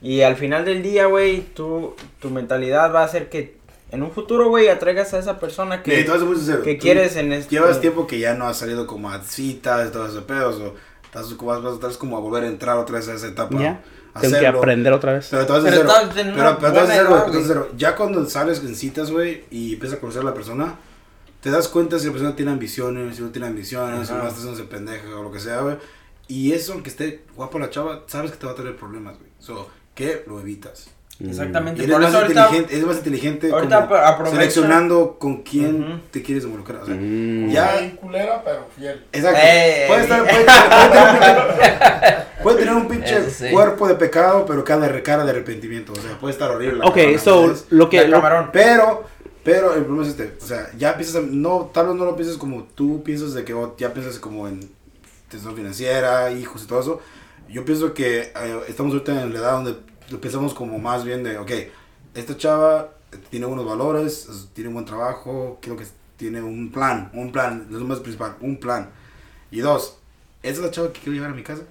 Y al final del día, güey, tú, tu mentalidad va a hacer que en un futuro, güey, atraigas a esa persona que... Mira, y te voy a ser muy sincero, ¿Qué tú quieres en este- Llevas tiempo que ya no has salido como a citas, todo ese pedo, o estás como, vas, vas- estás como a volver a entrar otra vez a esa etapa. Ya, a tengo que aprender otra vez. Pero te vas a Pero hacer, pero, pero a hacer- ya cuando sales en citas, güey, y empiezas a conocer a la persona, te das cuenta si la persona tiene ambiciones, si no tiene ambiciones, si Ajá. más está haciendo pendeja o lo que sea, güey. Y eso, aunque esté guapa la chava, sabes que te va a traer problemas, güey. So, ¿qué? Lo evitas. Exactamente. Y eres Por más, eso ahorita... inteligente, eres más inteligente ahorita seleccionando con quién Ujú. te quieres involucrar. O sea, Mm. ya culera, pero fiel. Exacto. Eh. puede, estar, puede, puede tener un pinche, puede tener un pinche sí. cuerpo de pecado, pero cara de, cara de arrepentimiento. O sea, puede estar horrible. Ok, so, lo que... Lo-. Pero, pero el problema es este. O sea, ya piensas, no, tal vez no lo pienses como tú piensas de que oh, ya piensas como en situación financiera, hijos y todo eso. Yo pienso que eh, estamos ahorita en la edad donde lo pensamos como más bien de, ok, esta chava tiene buenos valores, es- tiene un buen trabajo, creo que tiene un plan, un plan, es lo más principal, un plan. Y dos, ¿esa es la chava que quiero llevar a mi casa?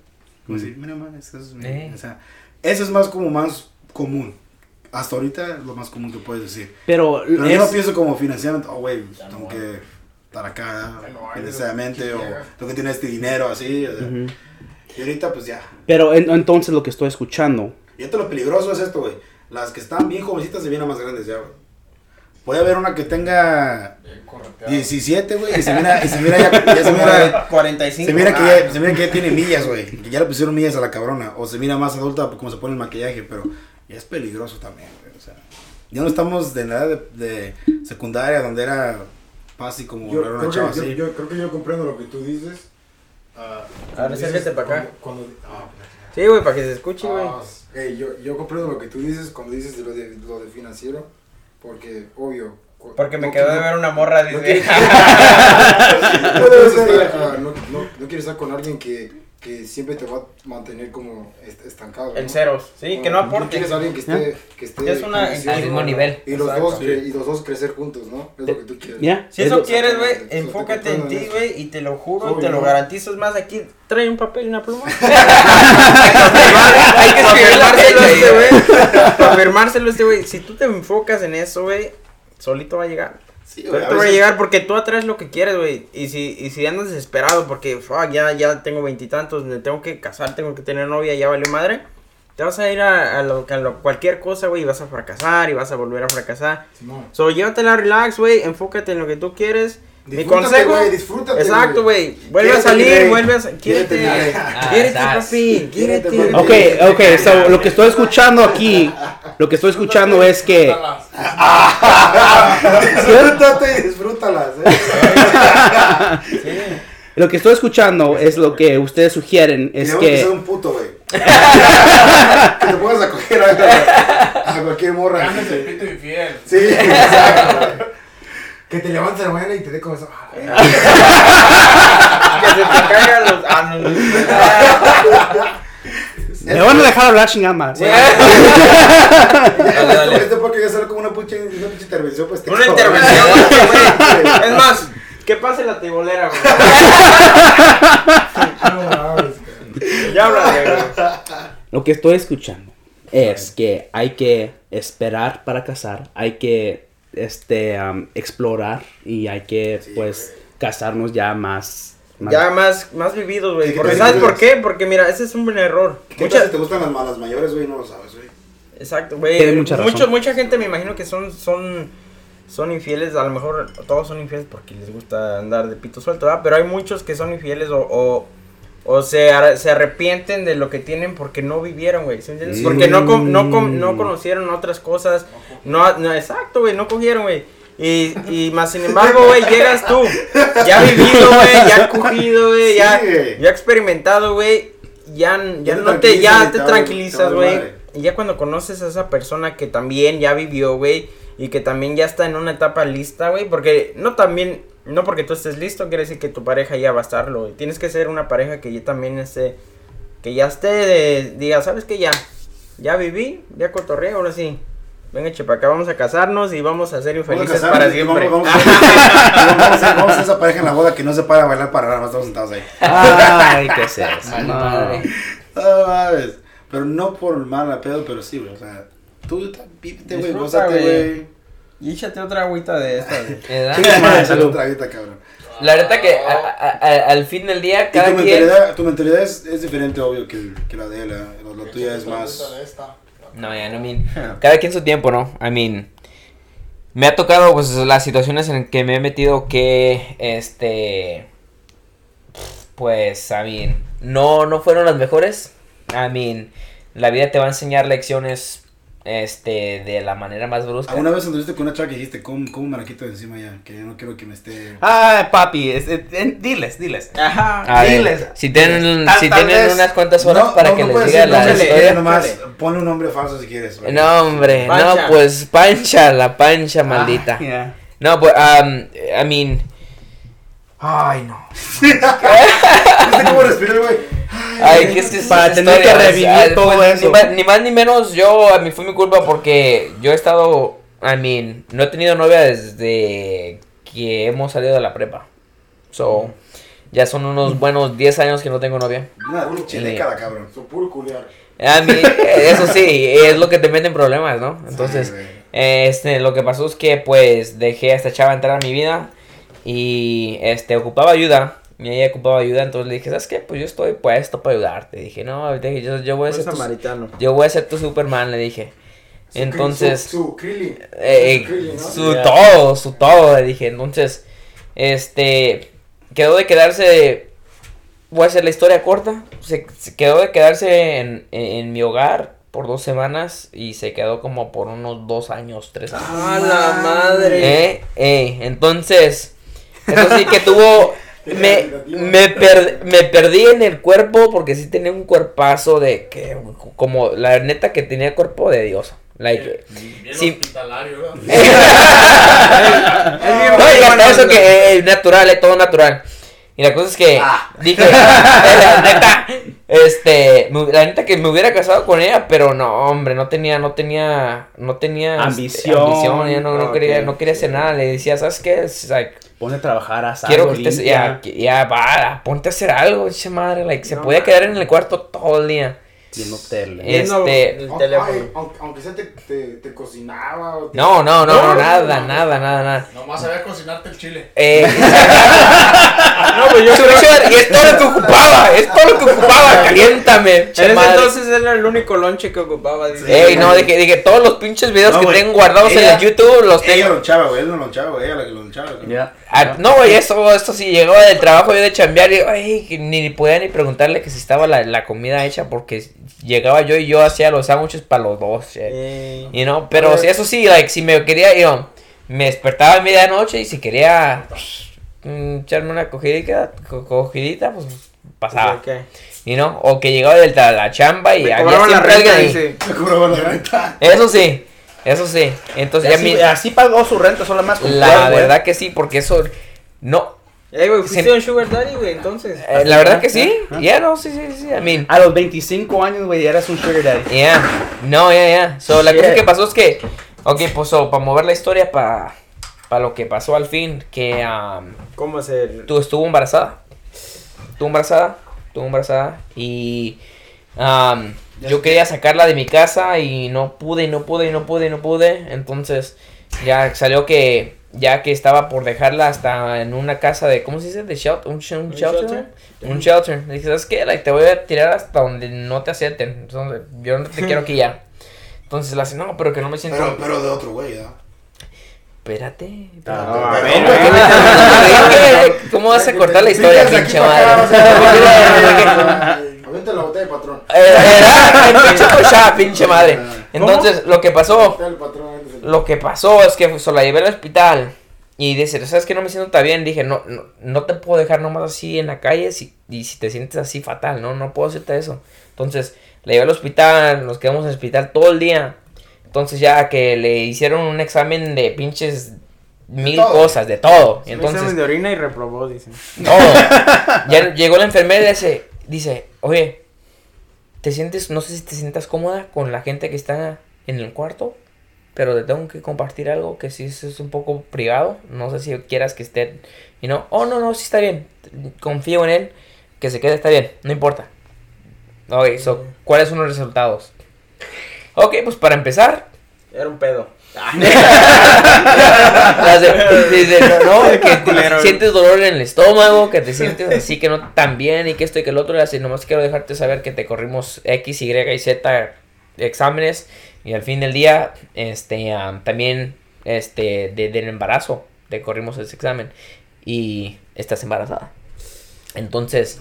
Como decir, mira, man, esa es mi... Eh. O sea, eso es más como más común. Hasta ahorita es lo más común que puedes decir. Pero, Pero es- yo no pienso como financieramente, oh, güey, tengo no que estar acá no financieramente lo o tengo que tener este dinero así. o sea. Ujú. Y ahorita, pues ya. Pero en- entonces lo que estoy escuchando, Y esto lo peligroso es esto, güey. Las que están bien jovencitas se vienen a más grandes ya, güey. Puede haber una que tenga 17, güey, y se mira, y se mira ya, ya se mira, 45. se mira que ah, ya, se mira que ya tiene millas, güey. Que ya le pusieron millas a la cabrona. O se mira más adulta como se pone el maquillaje, pero ya es peligroso también, güey. O sea, ya no estamos de la edad de, de secundaria donde era fácil como Yo hablar a creo, una chava que, yo, así. yo creo que yo comprendo lo que tú dices. ah, cuando acércate para acá. Cuando, cuando- ah, Sí, güey, para que se escuche, güey. ah, ey, yo, yo comprendo lo que tú dices cuando dices de lo de, lo de financiero. Porque, obvio. Porque me no quedó de ver una morra, no. No, debes estar, ah, no, no, no quieres estar con alguien que, que siempre te va a mantener como est- estancado. En ¿no? ceros. Sí, que no aporte. quieres alguien que esté, que esté Es una- al mismo nivel. Y los, Exacto. dos, y los dos crecer juntos, ¿no? Es lo que tú quieres. ¿ya? Si Es eso quieres, güey, enfócate en ti, güey, y te lo juro, Obvio, te lo garantizo. Es más, aquí trae un papel y una pluma. Hay que firmárselo a este güey. Para firmárselo a este güey. Si tú te enfocas en eso, güey, solito va a llegar. Sí, güey, Solito a va a llegar porque tú atraes lo que quieres, güey. Y si, y si andas desesperado porque, fuck, ya, ya tengo veintitantos, me tengo que casar, tengo que tener novia, ya valió madre. Te vas a ir a, a lo, a lo- cualquier cosa, güey, y vas a fracasar y vas a volver a fracasar. Simón. So, llévatela relax, güey, enfócate en lo que tú quieres. Mi Disfrútate, consejo. güey, disfrútate, Exacto, güey. Vuelve a salir, vuelve a. Quiérete. Quiérete, güey. Ah, Quiérete, sas. papi. Quiérete, Quiérete. papi. Ok, ok, so lo que estoy escuchando aquí, lo que estoy escuchando es que... Siéntate y disfrútalas, eh. Lo que estoy escuchando es lo que ustedes sugieren, es que un puto, güey. que te pongas a coger a, a cualquier morra. Sí, exacto. Que te levantes la mañana y te dé con eso. Ah, Que se te caigan los. Ah, no, no. Me van a dejar hablar chingada dale. Este porque ya sale como una pinche, intervención, pues. Una intervención, güey. Es más, que pase la tibolera, güey. Ya habla, güey. Lo que estoy escuchando es que hay que esperar para casar, hay que este explorar y hay que Sí, pues casarnos ya más, más- Ya más, más vividos, güey. Sí, ¿sabes por qué? Porque, mira, ese es un buen error. ¿Qué Mucha- tal si te gustan las malas mayores, güey? No lo sabes, güey. Exacto, güey. Mucha razón. Mucho, mucha gente me imagino que son, son, son infieles. A lo mejor todos son infieles porque les gusta andar de pito suelto, ¿verdad? Pero hay muchos que son infieles o, o, o se, ar- se arrepienten de lo que tienen porque no vivieron, güey. ¿sí entiendes? Sí. Porque no, com- no, com- no conocieron otras cosas. No, no, exacto, güey. No cogieron, güey. Y, y más sin embargo, güey, llegas tú. Ya vivido, güey. Ya cogido, güey. Sí, ya, ya experimentado, güey. Ya, ya, Ya te no te, ya te tranquilizas, güey. Y ya cuando conoces a esa persona que también ya vivió, güey, y que también ya está en una etapa lista, güey, porque no también, no porque tú estés listo quiere decir que tu pareja ya va a estarlo. Tienes que ser una pareja que ya también esté, que ya esté, de, diga, ¿sabes qué? Ya, ya viví, ya cotorré, ahora sí. Venga, chepa, acá vamos a casarnos y vamos a ser Vamos a infelices casarnos para siempre. Vamos, vamos, a- vamos, a, vamos a esa pareja en la boda que no se para a bailar para nada, más estamos sentados ahí. Ay, qué es eso. No. madre. No mames. Pero no por mala pedo, pero sí, güey. O sea, tú vívete, güey, gózate, güey. Y échate otra agüita de esta. Otra vida, cabrón. La verdad que a- a- a- al fin del día, Y cada tu quien... mentalidad, tu mentalidad es, es diferente, obvio, que, que la de él. La, la tuya es más. No, ya no, I mean, cada quien su tiempo, ¿no? I mean, me ha tocado, pues, las situaciones en que me he metido que, este, pues, I mean, no, no fueron las mejores. I mean, la vida te va a enseñar lecciones, este, de la manera más brusca. ¿Alguna vez anduviste con una chava que dijiste, ¿cómo, cómo me la quito de encima ya? Que ya no quiero que me esté. Ay, papi, es- es- en- diles, diles. Ajá. A ver, diles. si tienen, Tal- si tal tienen vez- unas cuantas horas No, para no, que no les diga la nombre, historia. Nomás dale. ponle un nombre falso si quieres. güey. No, hombre, Pancha. no, pues, pancha, la pancha maldita. Ah, yeah. No, pues, um, I mean... Ay, no. ¿Viste cómo respira el güey? Ay, que es que es Para tener que revivir ay, todo pues, eso. Ni más, ni más ni menos, yo, a mí fue mi culpa porque yo he estado, I mean, no he tenido novia desde que hemos salido de la prepa. So, ya son unos buenos 10 años que no tengo novia. Una pinche década, cabrón. Son puro culiar. A mí, eso sí, es lo que te meten problemas, ¿no? Entonces, Sí, este, lo que pasó es que, pues, dejé a esta chava entrar a mi vida y, este, ocupaba ayuda Y ella ocupaba ayuda, entonces le dije, ¿sabes qué? Pues yo estoy puesto para ayudarte. Dije, no, dije, yo, yo voy a ser tu, samaritano. yo voy a ser tu Superman, le dije. Su Entonces, Su, su Krillin. eh, Su Krillin, ¿no? su todo, su todo, le dije. Entonces, este, quedó de quedarse, voy a hacer la historia corta, se, se quedó de quedarse en, en, en mi hogar por dos semanas y se quedó como por unos dos años, tres años. ¡A la madre! Eh, eh, entonces, eso sí que tuvo, me, me, per- me perdí en el cuerpo porque sí tenía un cuerpazo de que, como, la neta que tenía cuerpo de Dios. Like, Bien Sí. no, y hasta eso que es natural, es todo natural. Y la cosa es que dije, la neta, este, la neta que me hubiera casado con ella, pero no, hombre, no tenía, no tenía, no tenía este, Ambición. ambición, ella no, no quería, no quería hacer nada, le decía, ¿sabes qué? Es like, Ponte a trabajar a quiero que estés, ya, ya, va, ponte a hacer algo, esa madre, like, se No podía quedar en el cuarto todo el día. Tele. Eh, Viendo Este- el Aunque, teléfono. ay, aunque, aunque sea te, te, te cocinaba o te- No, no, no, no, No, nada, no, nada, nada, nada. Nomás sabía cocinarte el chile. Eh, No, pues yo creo y es todo lo que ocupaba, es todo lo que ocupaba, caliéntame, En ese entonces era el único lonche que ocupaba. dice. Ey, no, dije, dije, todos los pinches videos No, que tengo guardados en Ella- el YouTube los Ella tengo. lonchaba, güey. Él no lonchaba, güey. Ella la que lonchaba. Ya. Ah, no, güey, eso, esto sí, llegó del trabajo yo de chambear y ay, ni, ni podía ni preguntarle que si estaba la, la comida hecha porque llegaba yo y yo hacía los sándwiches para los dos, shit. Eh, Y no, pero sí, eso sí, like, si me quería, yo, me despertaba a medianoche y si quería mm, echarme una cogidita, co- cogidita, pues pasaba. ok. Y no, o que llegaba de la, la chamba y Me había la siempre renta, alguien ahí. dice. Me cobraba la renta. Eso sí, eso sí. Entonces, ya así, mi- así pagó su renta, solo más con la verdad que sí, porque eso, no, Ey, güey, fuiste un sugar daddy, güey, entonces. eh, la verdad que sí, ya no, sí, sí, sí, I mean, A los 25 años, güey, ya eras un sugar daddy. ya, no, ya, ya. So, la cosa Yeah. que pasó es que, ok, pues, para mover la historia, para lo que pasó al fin, que um, ¿Cómo hacer? tú estuvo embarazada, estuvo embarazada, estuvo embarazada y um, yo quería sacarla de mi casa y no pude, y no pude, y no pude, y no pude, entonces ya salió que ya que estaba por dejarla hasta en una casa de, ¿cómo se dice? De shelter, un, sh- un ¿Un shelter, shelter? un shelter. Le dije, ¿sabes qué? Like, te voy a tirar hasta donde no te acepten, entonces, yo no te quiero aquí ya. Entonces la hace, no, pero que no me siento... Pero, pero de otro güey, ¿no? Espérate. ¿Cómo vas a cortar la historia, pinche madre? Avienta la botella, patrón. Era, pinche cochada, pinche madre. Entonces, lo que pasó, lo que pasó es que se la llevé al hospital y dice, ¿sabes que No me siento tan bien. Dije, no, no, no te puedo dejar nomás así en la calle si, y si te sientes así fatal, no, no puedo hacerte eso. Entonces, la llevé al hospital, nos quedamos en el hospital todo el día. Entonces, ya que le hicieron un examen de pinches mil todo. cosas, de todo. Un Entonces, examen de orina y reprobó, dicen. todo. Ya llegó la enfermera y dice, dice, oye, ¿te sientes, no sé si te sientas cómoda con la gente que está en el cuarto? Pero te tengo que compartir algo que sí es, un poco privado. No sé si quieras que esté. Y no, oh, no, no, sí está bien. Confío en él. Que se quede, está bien. No importa. Ok, so, ¿cuáles son los resultados? Ok, pues para empezar, Era un pedo. Las de- dice, no, no, que te Culero. sientes dolor en el estómago, que te sientes así que no tan bien y que esto y que el otro, y así nomás quiero dejarte saber que te corrimos X, Y y Z exámenes y al fin del día, este, am, también, este, de- del embarazo, te corrimos ese examen y estás embarazada. Entonces,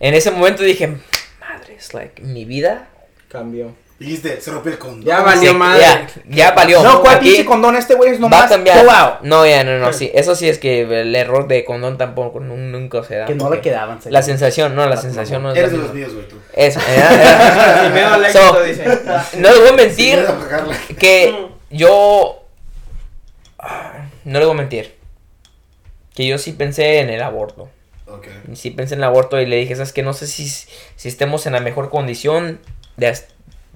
en ese momento dije, madres, like, mi vida Cambió. Dijiste, se rompió el condón. Ya valió se- madre. ya, ya valió. No, ¿cuál pinche condón? Este güey es va nomás a cambiar. No, ya, no, no, sí. Eso sí es que el error de condón tampoco nun- nunca se da. Que no le quedaban. La sensación, no, la sensación no es Eres de los míos, güey, tú. Eso, no les voy a mentir que yo. ah, No les voy a mentir. Que yo sí pensé en el aborto. Ok. Sí pensé en el aborto y le dije, ¿sabes qué? No sé si, si estemos en la mejor condición de,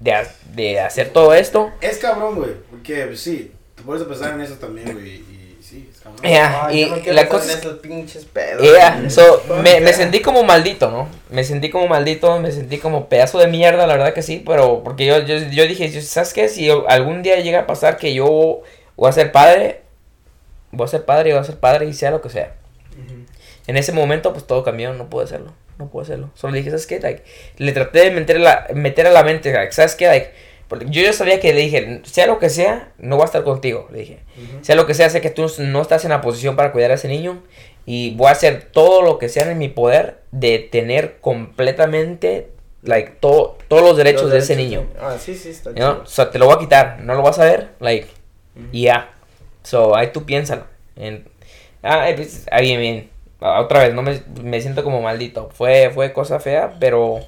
de, de hacer todo esto. Es cabrón, güey. Porque, pues, sí, te puedes pensar en eso también, güey. Y sí, es cabrón. Ya, Ay, y no la cosa en es esos pinches pedos. Yeah, so, me, me sentí como maldito, ¿no? Me sentí como maldito, me sentí como pedazo de mierda, la verdad que sí, pero porque yo, yo, yo dije, yo, ¿sabes qué? Si algún día llega a pasar que yo voy a ser padre, voy a ser padre y voy a ser padre y sea lo que sea. en ese momento, pues todo cambió, no pude hacerlo. No pude hacerlo. Solo le dije, ¿sabes qué? Like, le traté de meter, la, meter a la mente, like, ¿sabes qué? Like, yo ya sabía que le dije, sea lo que sea, no voy a estar contigo. Le dije, sea lo que sea, sé que tú no estás en la posición para cuidar a ese niño. Y voy a hacer todo lo que sea en mi poder de tener completamente, like, todo, todos los derechos Los de ese derechos, niño. Ah, sí, sí, está You know? O sea, te lo voy a quitar, no lo vas a ver, like, y ya. So, ahí tú piénsalo. En, ah, eh, pues, ah, Otra vez, no me, me siento como maldito. Fue, fue cosa fea, pero...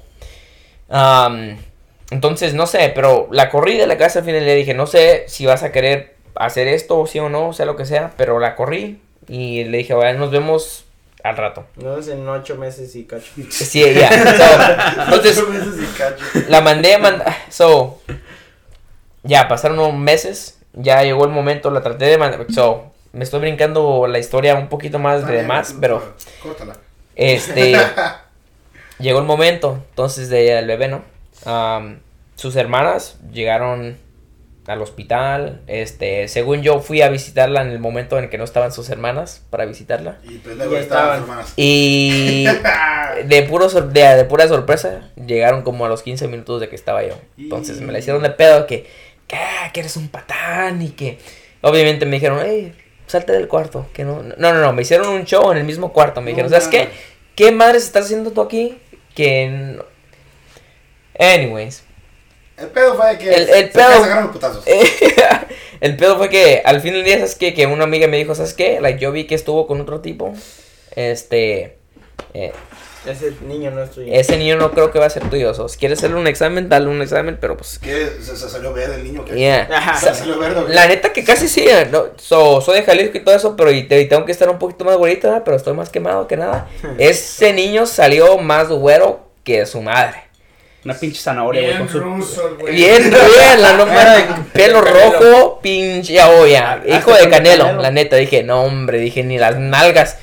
entonces, no sé, pero la corrí de la casa al final le dije, no sé si vas a querer hacer esto, sí o no, sea lo que sea, pero la corrí y le dije, bueno, nos vemos al rato. No es en ocho meses y cacho. Sí, ya. So, entonces, la mandé, mand- so, ya pasaron unos meses, ya llegó el momento, la traté de mandar, so, me estoy brincando la historia un poquito más de más, pero, Córtala. este, llegó el momento, entonces, de el bebé, ¿no? Am, sus hermanas llegaron al hospital, este, según yo fui a visitarla en el momento en que no estaban sus hermanas para visitarla. Y pendejo Ya estaban las hermanas. Y de, puro sor- de, de pura sorpresa, llegaron como a los 15 minutos de que estaba yo. Entonces me la hicieron de pedo que, que, que eres un patán y que... Obviamente me dijeron, hey, salte del cuarto. Que no, no, no, no, me hicieron un show en el mismo cuarto. Me dijeron, No ¿sabes qué? ¿Qué madres estás haciendo tú aquí? Que... no-". Anyways. El pedo fue que El- el se pedo- sacaron los putazos. el pedo fue que al fin del día, ¿sabes qué? Que una amiga me dijo, ¿sabes qué? Like, yo vi que estuvo con otro tipo. Este... eh, Ese niño no es tuyo. Ese niño no creo que va a ser tuyo. So, si quieres hacerle un examen, dale un examen, pero pues. ¿Qué? ¿Se, se salió verde el niño? ¿qué? Yeah. Ajá. ¿Se salió verde? o qué? La neta que casi sí. eh, No, so, soy de Jalisco y todo eso, pero y, te- y tengo que estar un poquito más güerito, ¿verdad? pero estoy más quemado que nada. Ese niño salió más güero que su madre. Una pinche zanahoria, güey, Bien con su... güey. Bien, bien, la no pelo rojo, pinche olla. Hasta Hijo de el canelo, Canelo. la neta. Dije, no, hombre, dije, ni las nalgas.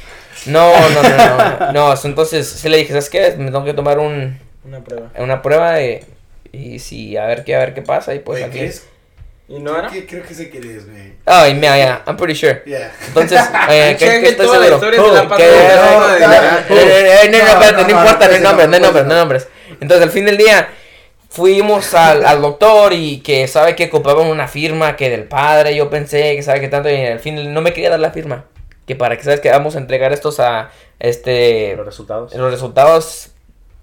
No, no, no, no. No, entonces sí le dije, ¿sabes qué? Me tengo que tomar un, Una prueba. una prueba de, y si a ver qué a ver qué pasa y pues aquí ¿qué es? ¿Y no era? ¿Qué- Creo que sé quién es, güey. Ay, mira, ya, I'm pretty sure. Yeah. Entonces, eh, que, Cheque que estoy seguro. Oh, que- no, no, eh, eh, eh, espérate, no, importa, no hay no, nombres, no hay no, nombres, no. no hay nombres. Entonces, al fin del día, fuimos al, al doctor y que sabe que ocupaban una firma que del padre, yo pensé que sabe que tanto, y al fin no me quería dar la firma. Que para que sabes que vamos a entregar estos a, este, Los resultados. los resultados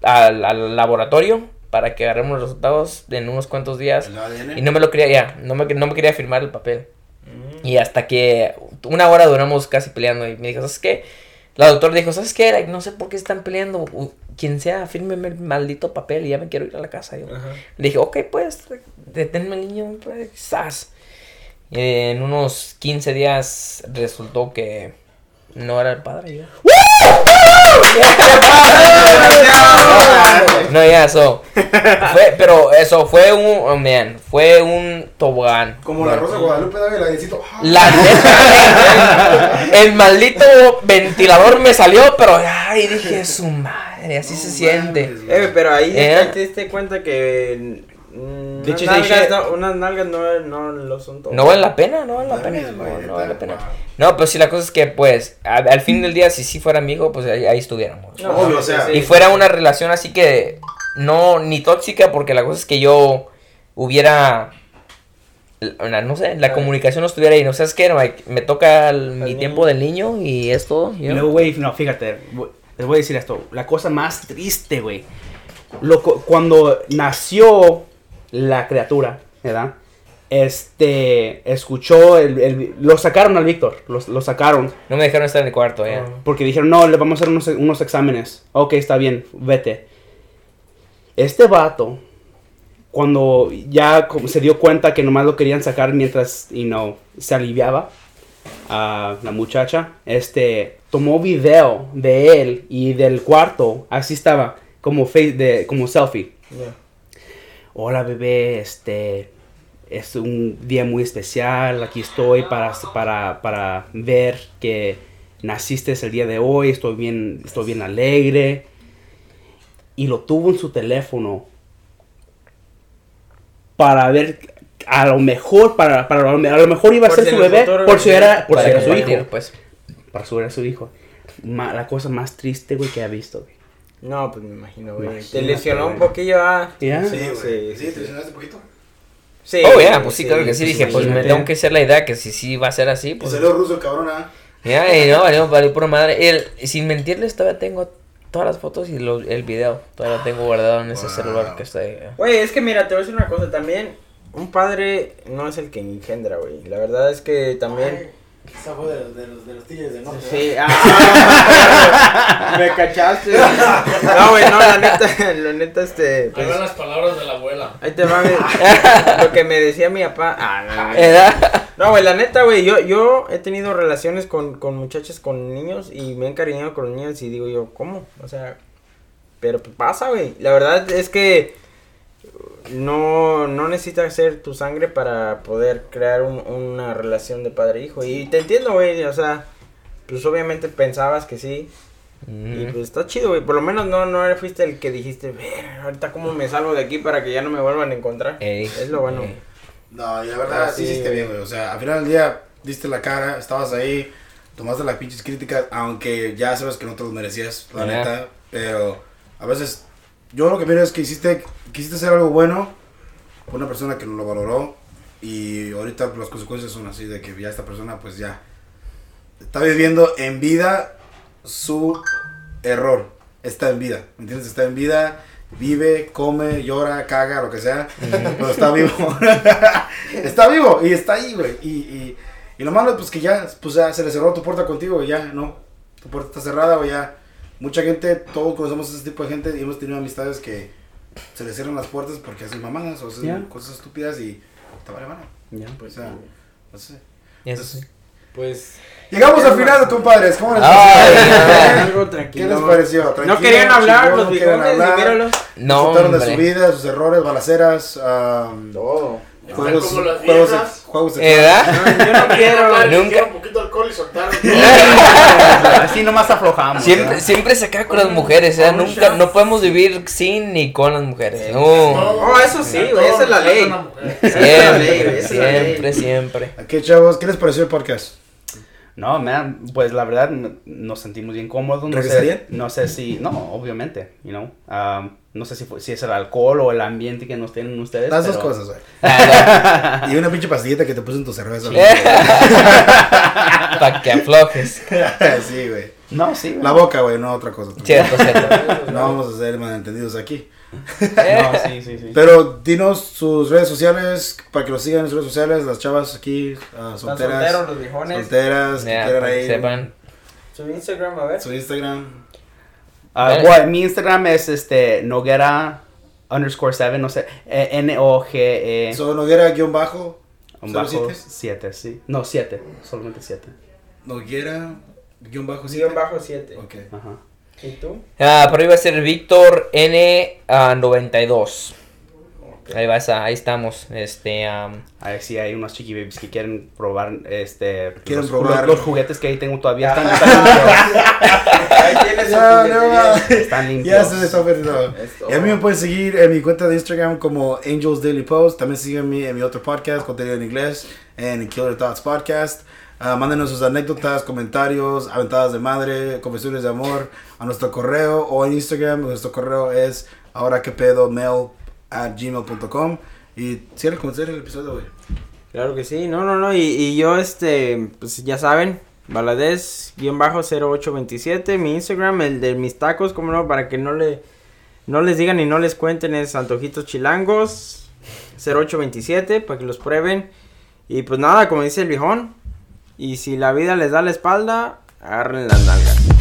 al, al laboratorio para que agarremos los resultados en unos cuantos días. Y no me lo quería, ya, no me, no me quería firmar el papel. Mm. Y hasta que una hora duramos casi peleando y me dijo, ¿sabes qué? La doctora dijo, ¿sabes qué? Like, no sé por qué están peleando. Quien sea, fírmeme el maldito papel y ya me quiero ir a la casa. Yo Ajá. le dije, ok, pues, deténme el niño, pues, quizás. Y en unos 15 días resultó que no era el padre. Yo. No, ya, eso. Fue, pero eso fue un, oh, man, fue un tobogán. Como la Rosa Guadalupe, David, la neta, el, maldito ventilador me salió, pero ay, dije, su madre, así se siente. Eh, pero ahí Eh. ahí te diste cuenta que mm, nalgas no, unas nalgas no, no lo son todo. No vale la pena, no vale la pena, no, no vale la pena. No, pero sí, la cosa es que, pues, a- al fin del día, si sí fuera amigo, pues ahí, ahí estuviéramos. No, Obvio, o sea, y sí. fuera una relación así que no ni tóxica porque la cosa es que yo hubiera la- no sé la Ah. comunicación no estuviera ahí no sabes qué Like, me toca el- mi niño. tiempo del niño y es todo luego, güey, no, fíjate, les voy a decir esto. La cosa más triste, güey. Cuando nació la criatura, ¿verdad? Este, escuchó, el, el- lo sacaron al Víctor, lo, lo sacaron. no me dejaron estar en el cuarto ya Porque dijeron, no, le vamos a hacer unos, unos exámenes. Ok, está bien, vete. Este vato, cuando ya se dio cuenta que nomás lo querían sacar mientras, y no, se aliviaba a la muchacha, este, tomó video de él y del cuarto, así estaba, como, face, de, como selfie. Ya. Hola bebé, este es un día muy especial, aquí estoy para, para, para ver que naciste el día de hoy, estoy bien, estoy bien alegre. Y lo tuvo en su teléfono para ver, a lo mejor, para, para a lo mejor iba a Por ser si su bebé, por si era, por si era su hijo pues para a su hijo. ma- la cosa más triste, güey, que he visto, güey. No, pues me imagino, güey. Te lesionó un poquillo, ah. ¿Ya? Sí, güey. Sí, Sí, sí, ¿te sí. lesionaste un poquito? Sí, Oh, ya, güey, pues sí, claro que sí. Dije, pues me tengo que hacer la idea que si sí va a ser así, pues. salió ruso cabrón, ¿ah? Ya, y no, valió, valió pura madre. El, sin mentirles, todavía tengo todas las fotos y lo- el video. Todavía lo tengo guardado en ese Wow. celular que está ahí. Güey, es que mira, te voy a decir una cosa también. Un padre no es el que engendra, güey. La verdad es que también. Esa fue de los, de los, de los tigres de norte. Sí, ah, me cachaste. No, güey, no, la neta, la neta, este. Ahí Pues, van las palabras de la abuela. ahí te va güey, lo que me decía mi papá. Ah, no. No, güey, la neta, güey, yo, yo he tenido relaciones con, con muchachas, con niños y me he encariñado con los niños y digo yo, ¿cómo? O sea, pero pues pasa, güey. La verdad es que no, no necesitas ser tu sangre para poder crear un- una relación de padre-hijo. Y te entiendo, güey, o sea, pues obviamente pensabas que sí. Y Ujú. pues está chido, güey. Por lo menos no, no fuiste el que dijiste, ver, ahorita cómo me salgo de aquí para que ya no me vuelvan a encontrar. Ey, es lo bueno. ey. No, y la verdad, Ah, sí sí, hiciste bien, güey. O sea, al final del día diste la cara, estabas ahí, tomaste las pinches críticas, aunque ya sabes que no te los merecías, la Ya. neta. Pero a veces, yo lo que miro es que hiciste, quisiste hacer algo bueno por una persona que no lo valoró. Y ahorita las consecuencias son así, de que ya esta persona, pues ya está viviendo en vida su error. Está en vida, ¿me entiendes? Está en vida, vive, come, llora, caga, lo que sea, pero está vivo. está vivo y está ahí, güey. Y, y, y lo malo, pues que ya, pues ya se le cerró tu puerta contigo, y ya, no. Tu puerta está cerrada, güey, ya. Mucha gente, todos conocemos a ese tipo de gente y hemos tenido amistades que se les cierran las puertas porque hacen mamadas o hacen Ya. cosas estúpidas y te vale mano. Ya. Pues, o sea, no sé. Eso sí. Pues. Llegamos al final, compadres. ¿Cómo les pareció? ¿Qué les pareció? No Tranquilo, querían hablar chingón, los no bigotes, hablar. míralos. No, Disfrutaron de su vida, sus errores, balaceras, um, Todo. juegos, como las juegos, viejas. juegos ¿Edad? Yo no quiero. Hablar, nunca. Alcohol y soltar. Así nomás aflojamos. Siempre, ¿verdad? siempre se acaba con las mujeres, ¿eh? Nunca, no podemos vivir sin ni con las mujeres. No. Oh, eso sí, güey, esa es la ley. Siempre, siempre, siempre. Ok, chavos, ¿qué les pareció el podcast? No, man, pues la verdad no- nos sentimos bien cómodos. No ¿Regresarían? sé, no sé si, no, obviamente, you know. um, no sé si, fue- si es el alcohol o el ambiente que nos tienen ustedes. Las dos cosas, güey. Para Y una pinche pastillita que te puse en tu cerveza. que aflojes. sí, güey. No, sí. La boca, güey, no otra cosa. Cierto, cierto. No vamos a ser malentendidos aquí. No, sí, sí, sí. Pero dinos sus redes sociales para que los sigan en sus redes sociales. Las chavas aquí, ah, Están solteras. solteros los viejones. Solteras, que quieran para que ahí. sepan. Su Instagram, a ver. Su Instagram. Ah, Eh. bueno, mi Instagram es este Noguera underscore 7, no sé, eh, N-O-G-E So, Noguera guion bajo. un ¿solo bajo siete? 7, sí. No, 7, solamente 7. Noguera guion bajo Guión siete. bajo 7. Ok. Ajá. ¿Y tú? Ah, por ahí va a ser Víctor N92. Ahí va esa, ahí estamos. Este, A ver si hay unos chiqui babies que quieren probar este Quieren los, probar. los, los juguetes que ahí tengo todavía están, limpios. Ahí tienes su Ya, juguetería. no, Están Ya limpios. se está perdiendo. Esto. Y a mí me pueden seguir en mi cuenta de Instagram como Angels Daily Post. También síganme en mi otro podcast, contenido en inglés, en Killer Thoughts Podcast. Ah, mándenos sus anécdotas, comentarios, aventadas de madre, confesiones de amor a nuestro correo o en Instagram. Nuestro correo es ahora que pedo mail at gmail.com. Y cierra con el episodio, güey. Claro que sí, no, no, no, y, yo, este, pues ya saben, Valadez-0827, mi Instagram, el de mis tacos, como no, para que no le, no les digan y no les cuenten, es Antojitos Chilangos, 0827, para que los prueben, y pues nada, como dice el viejón, y si la vida les da la espalda, agarren las nalgas.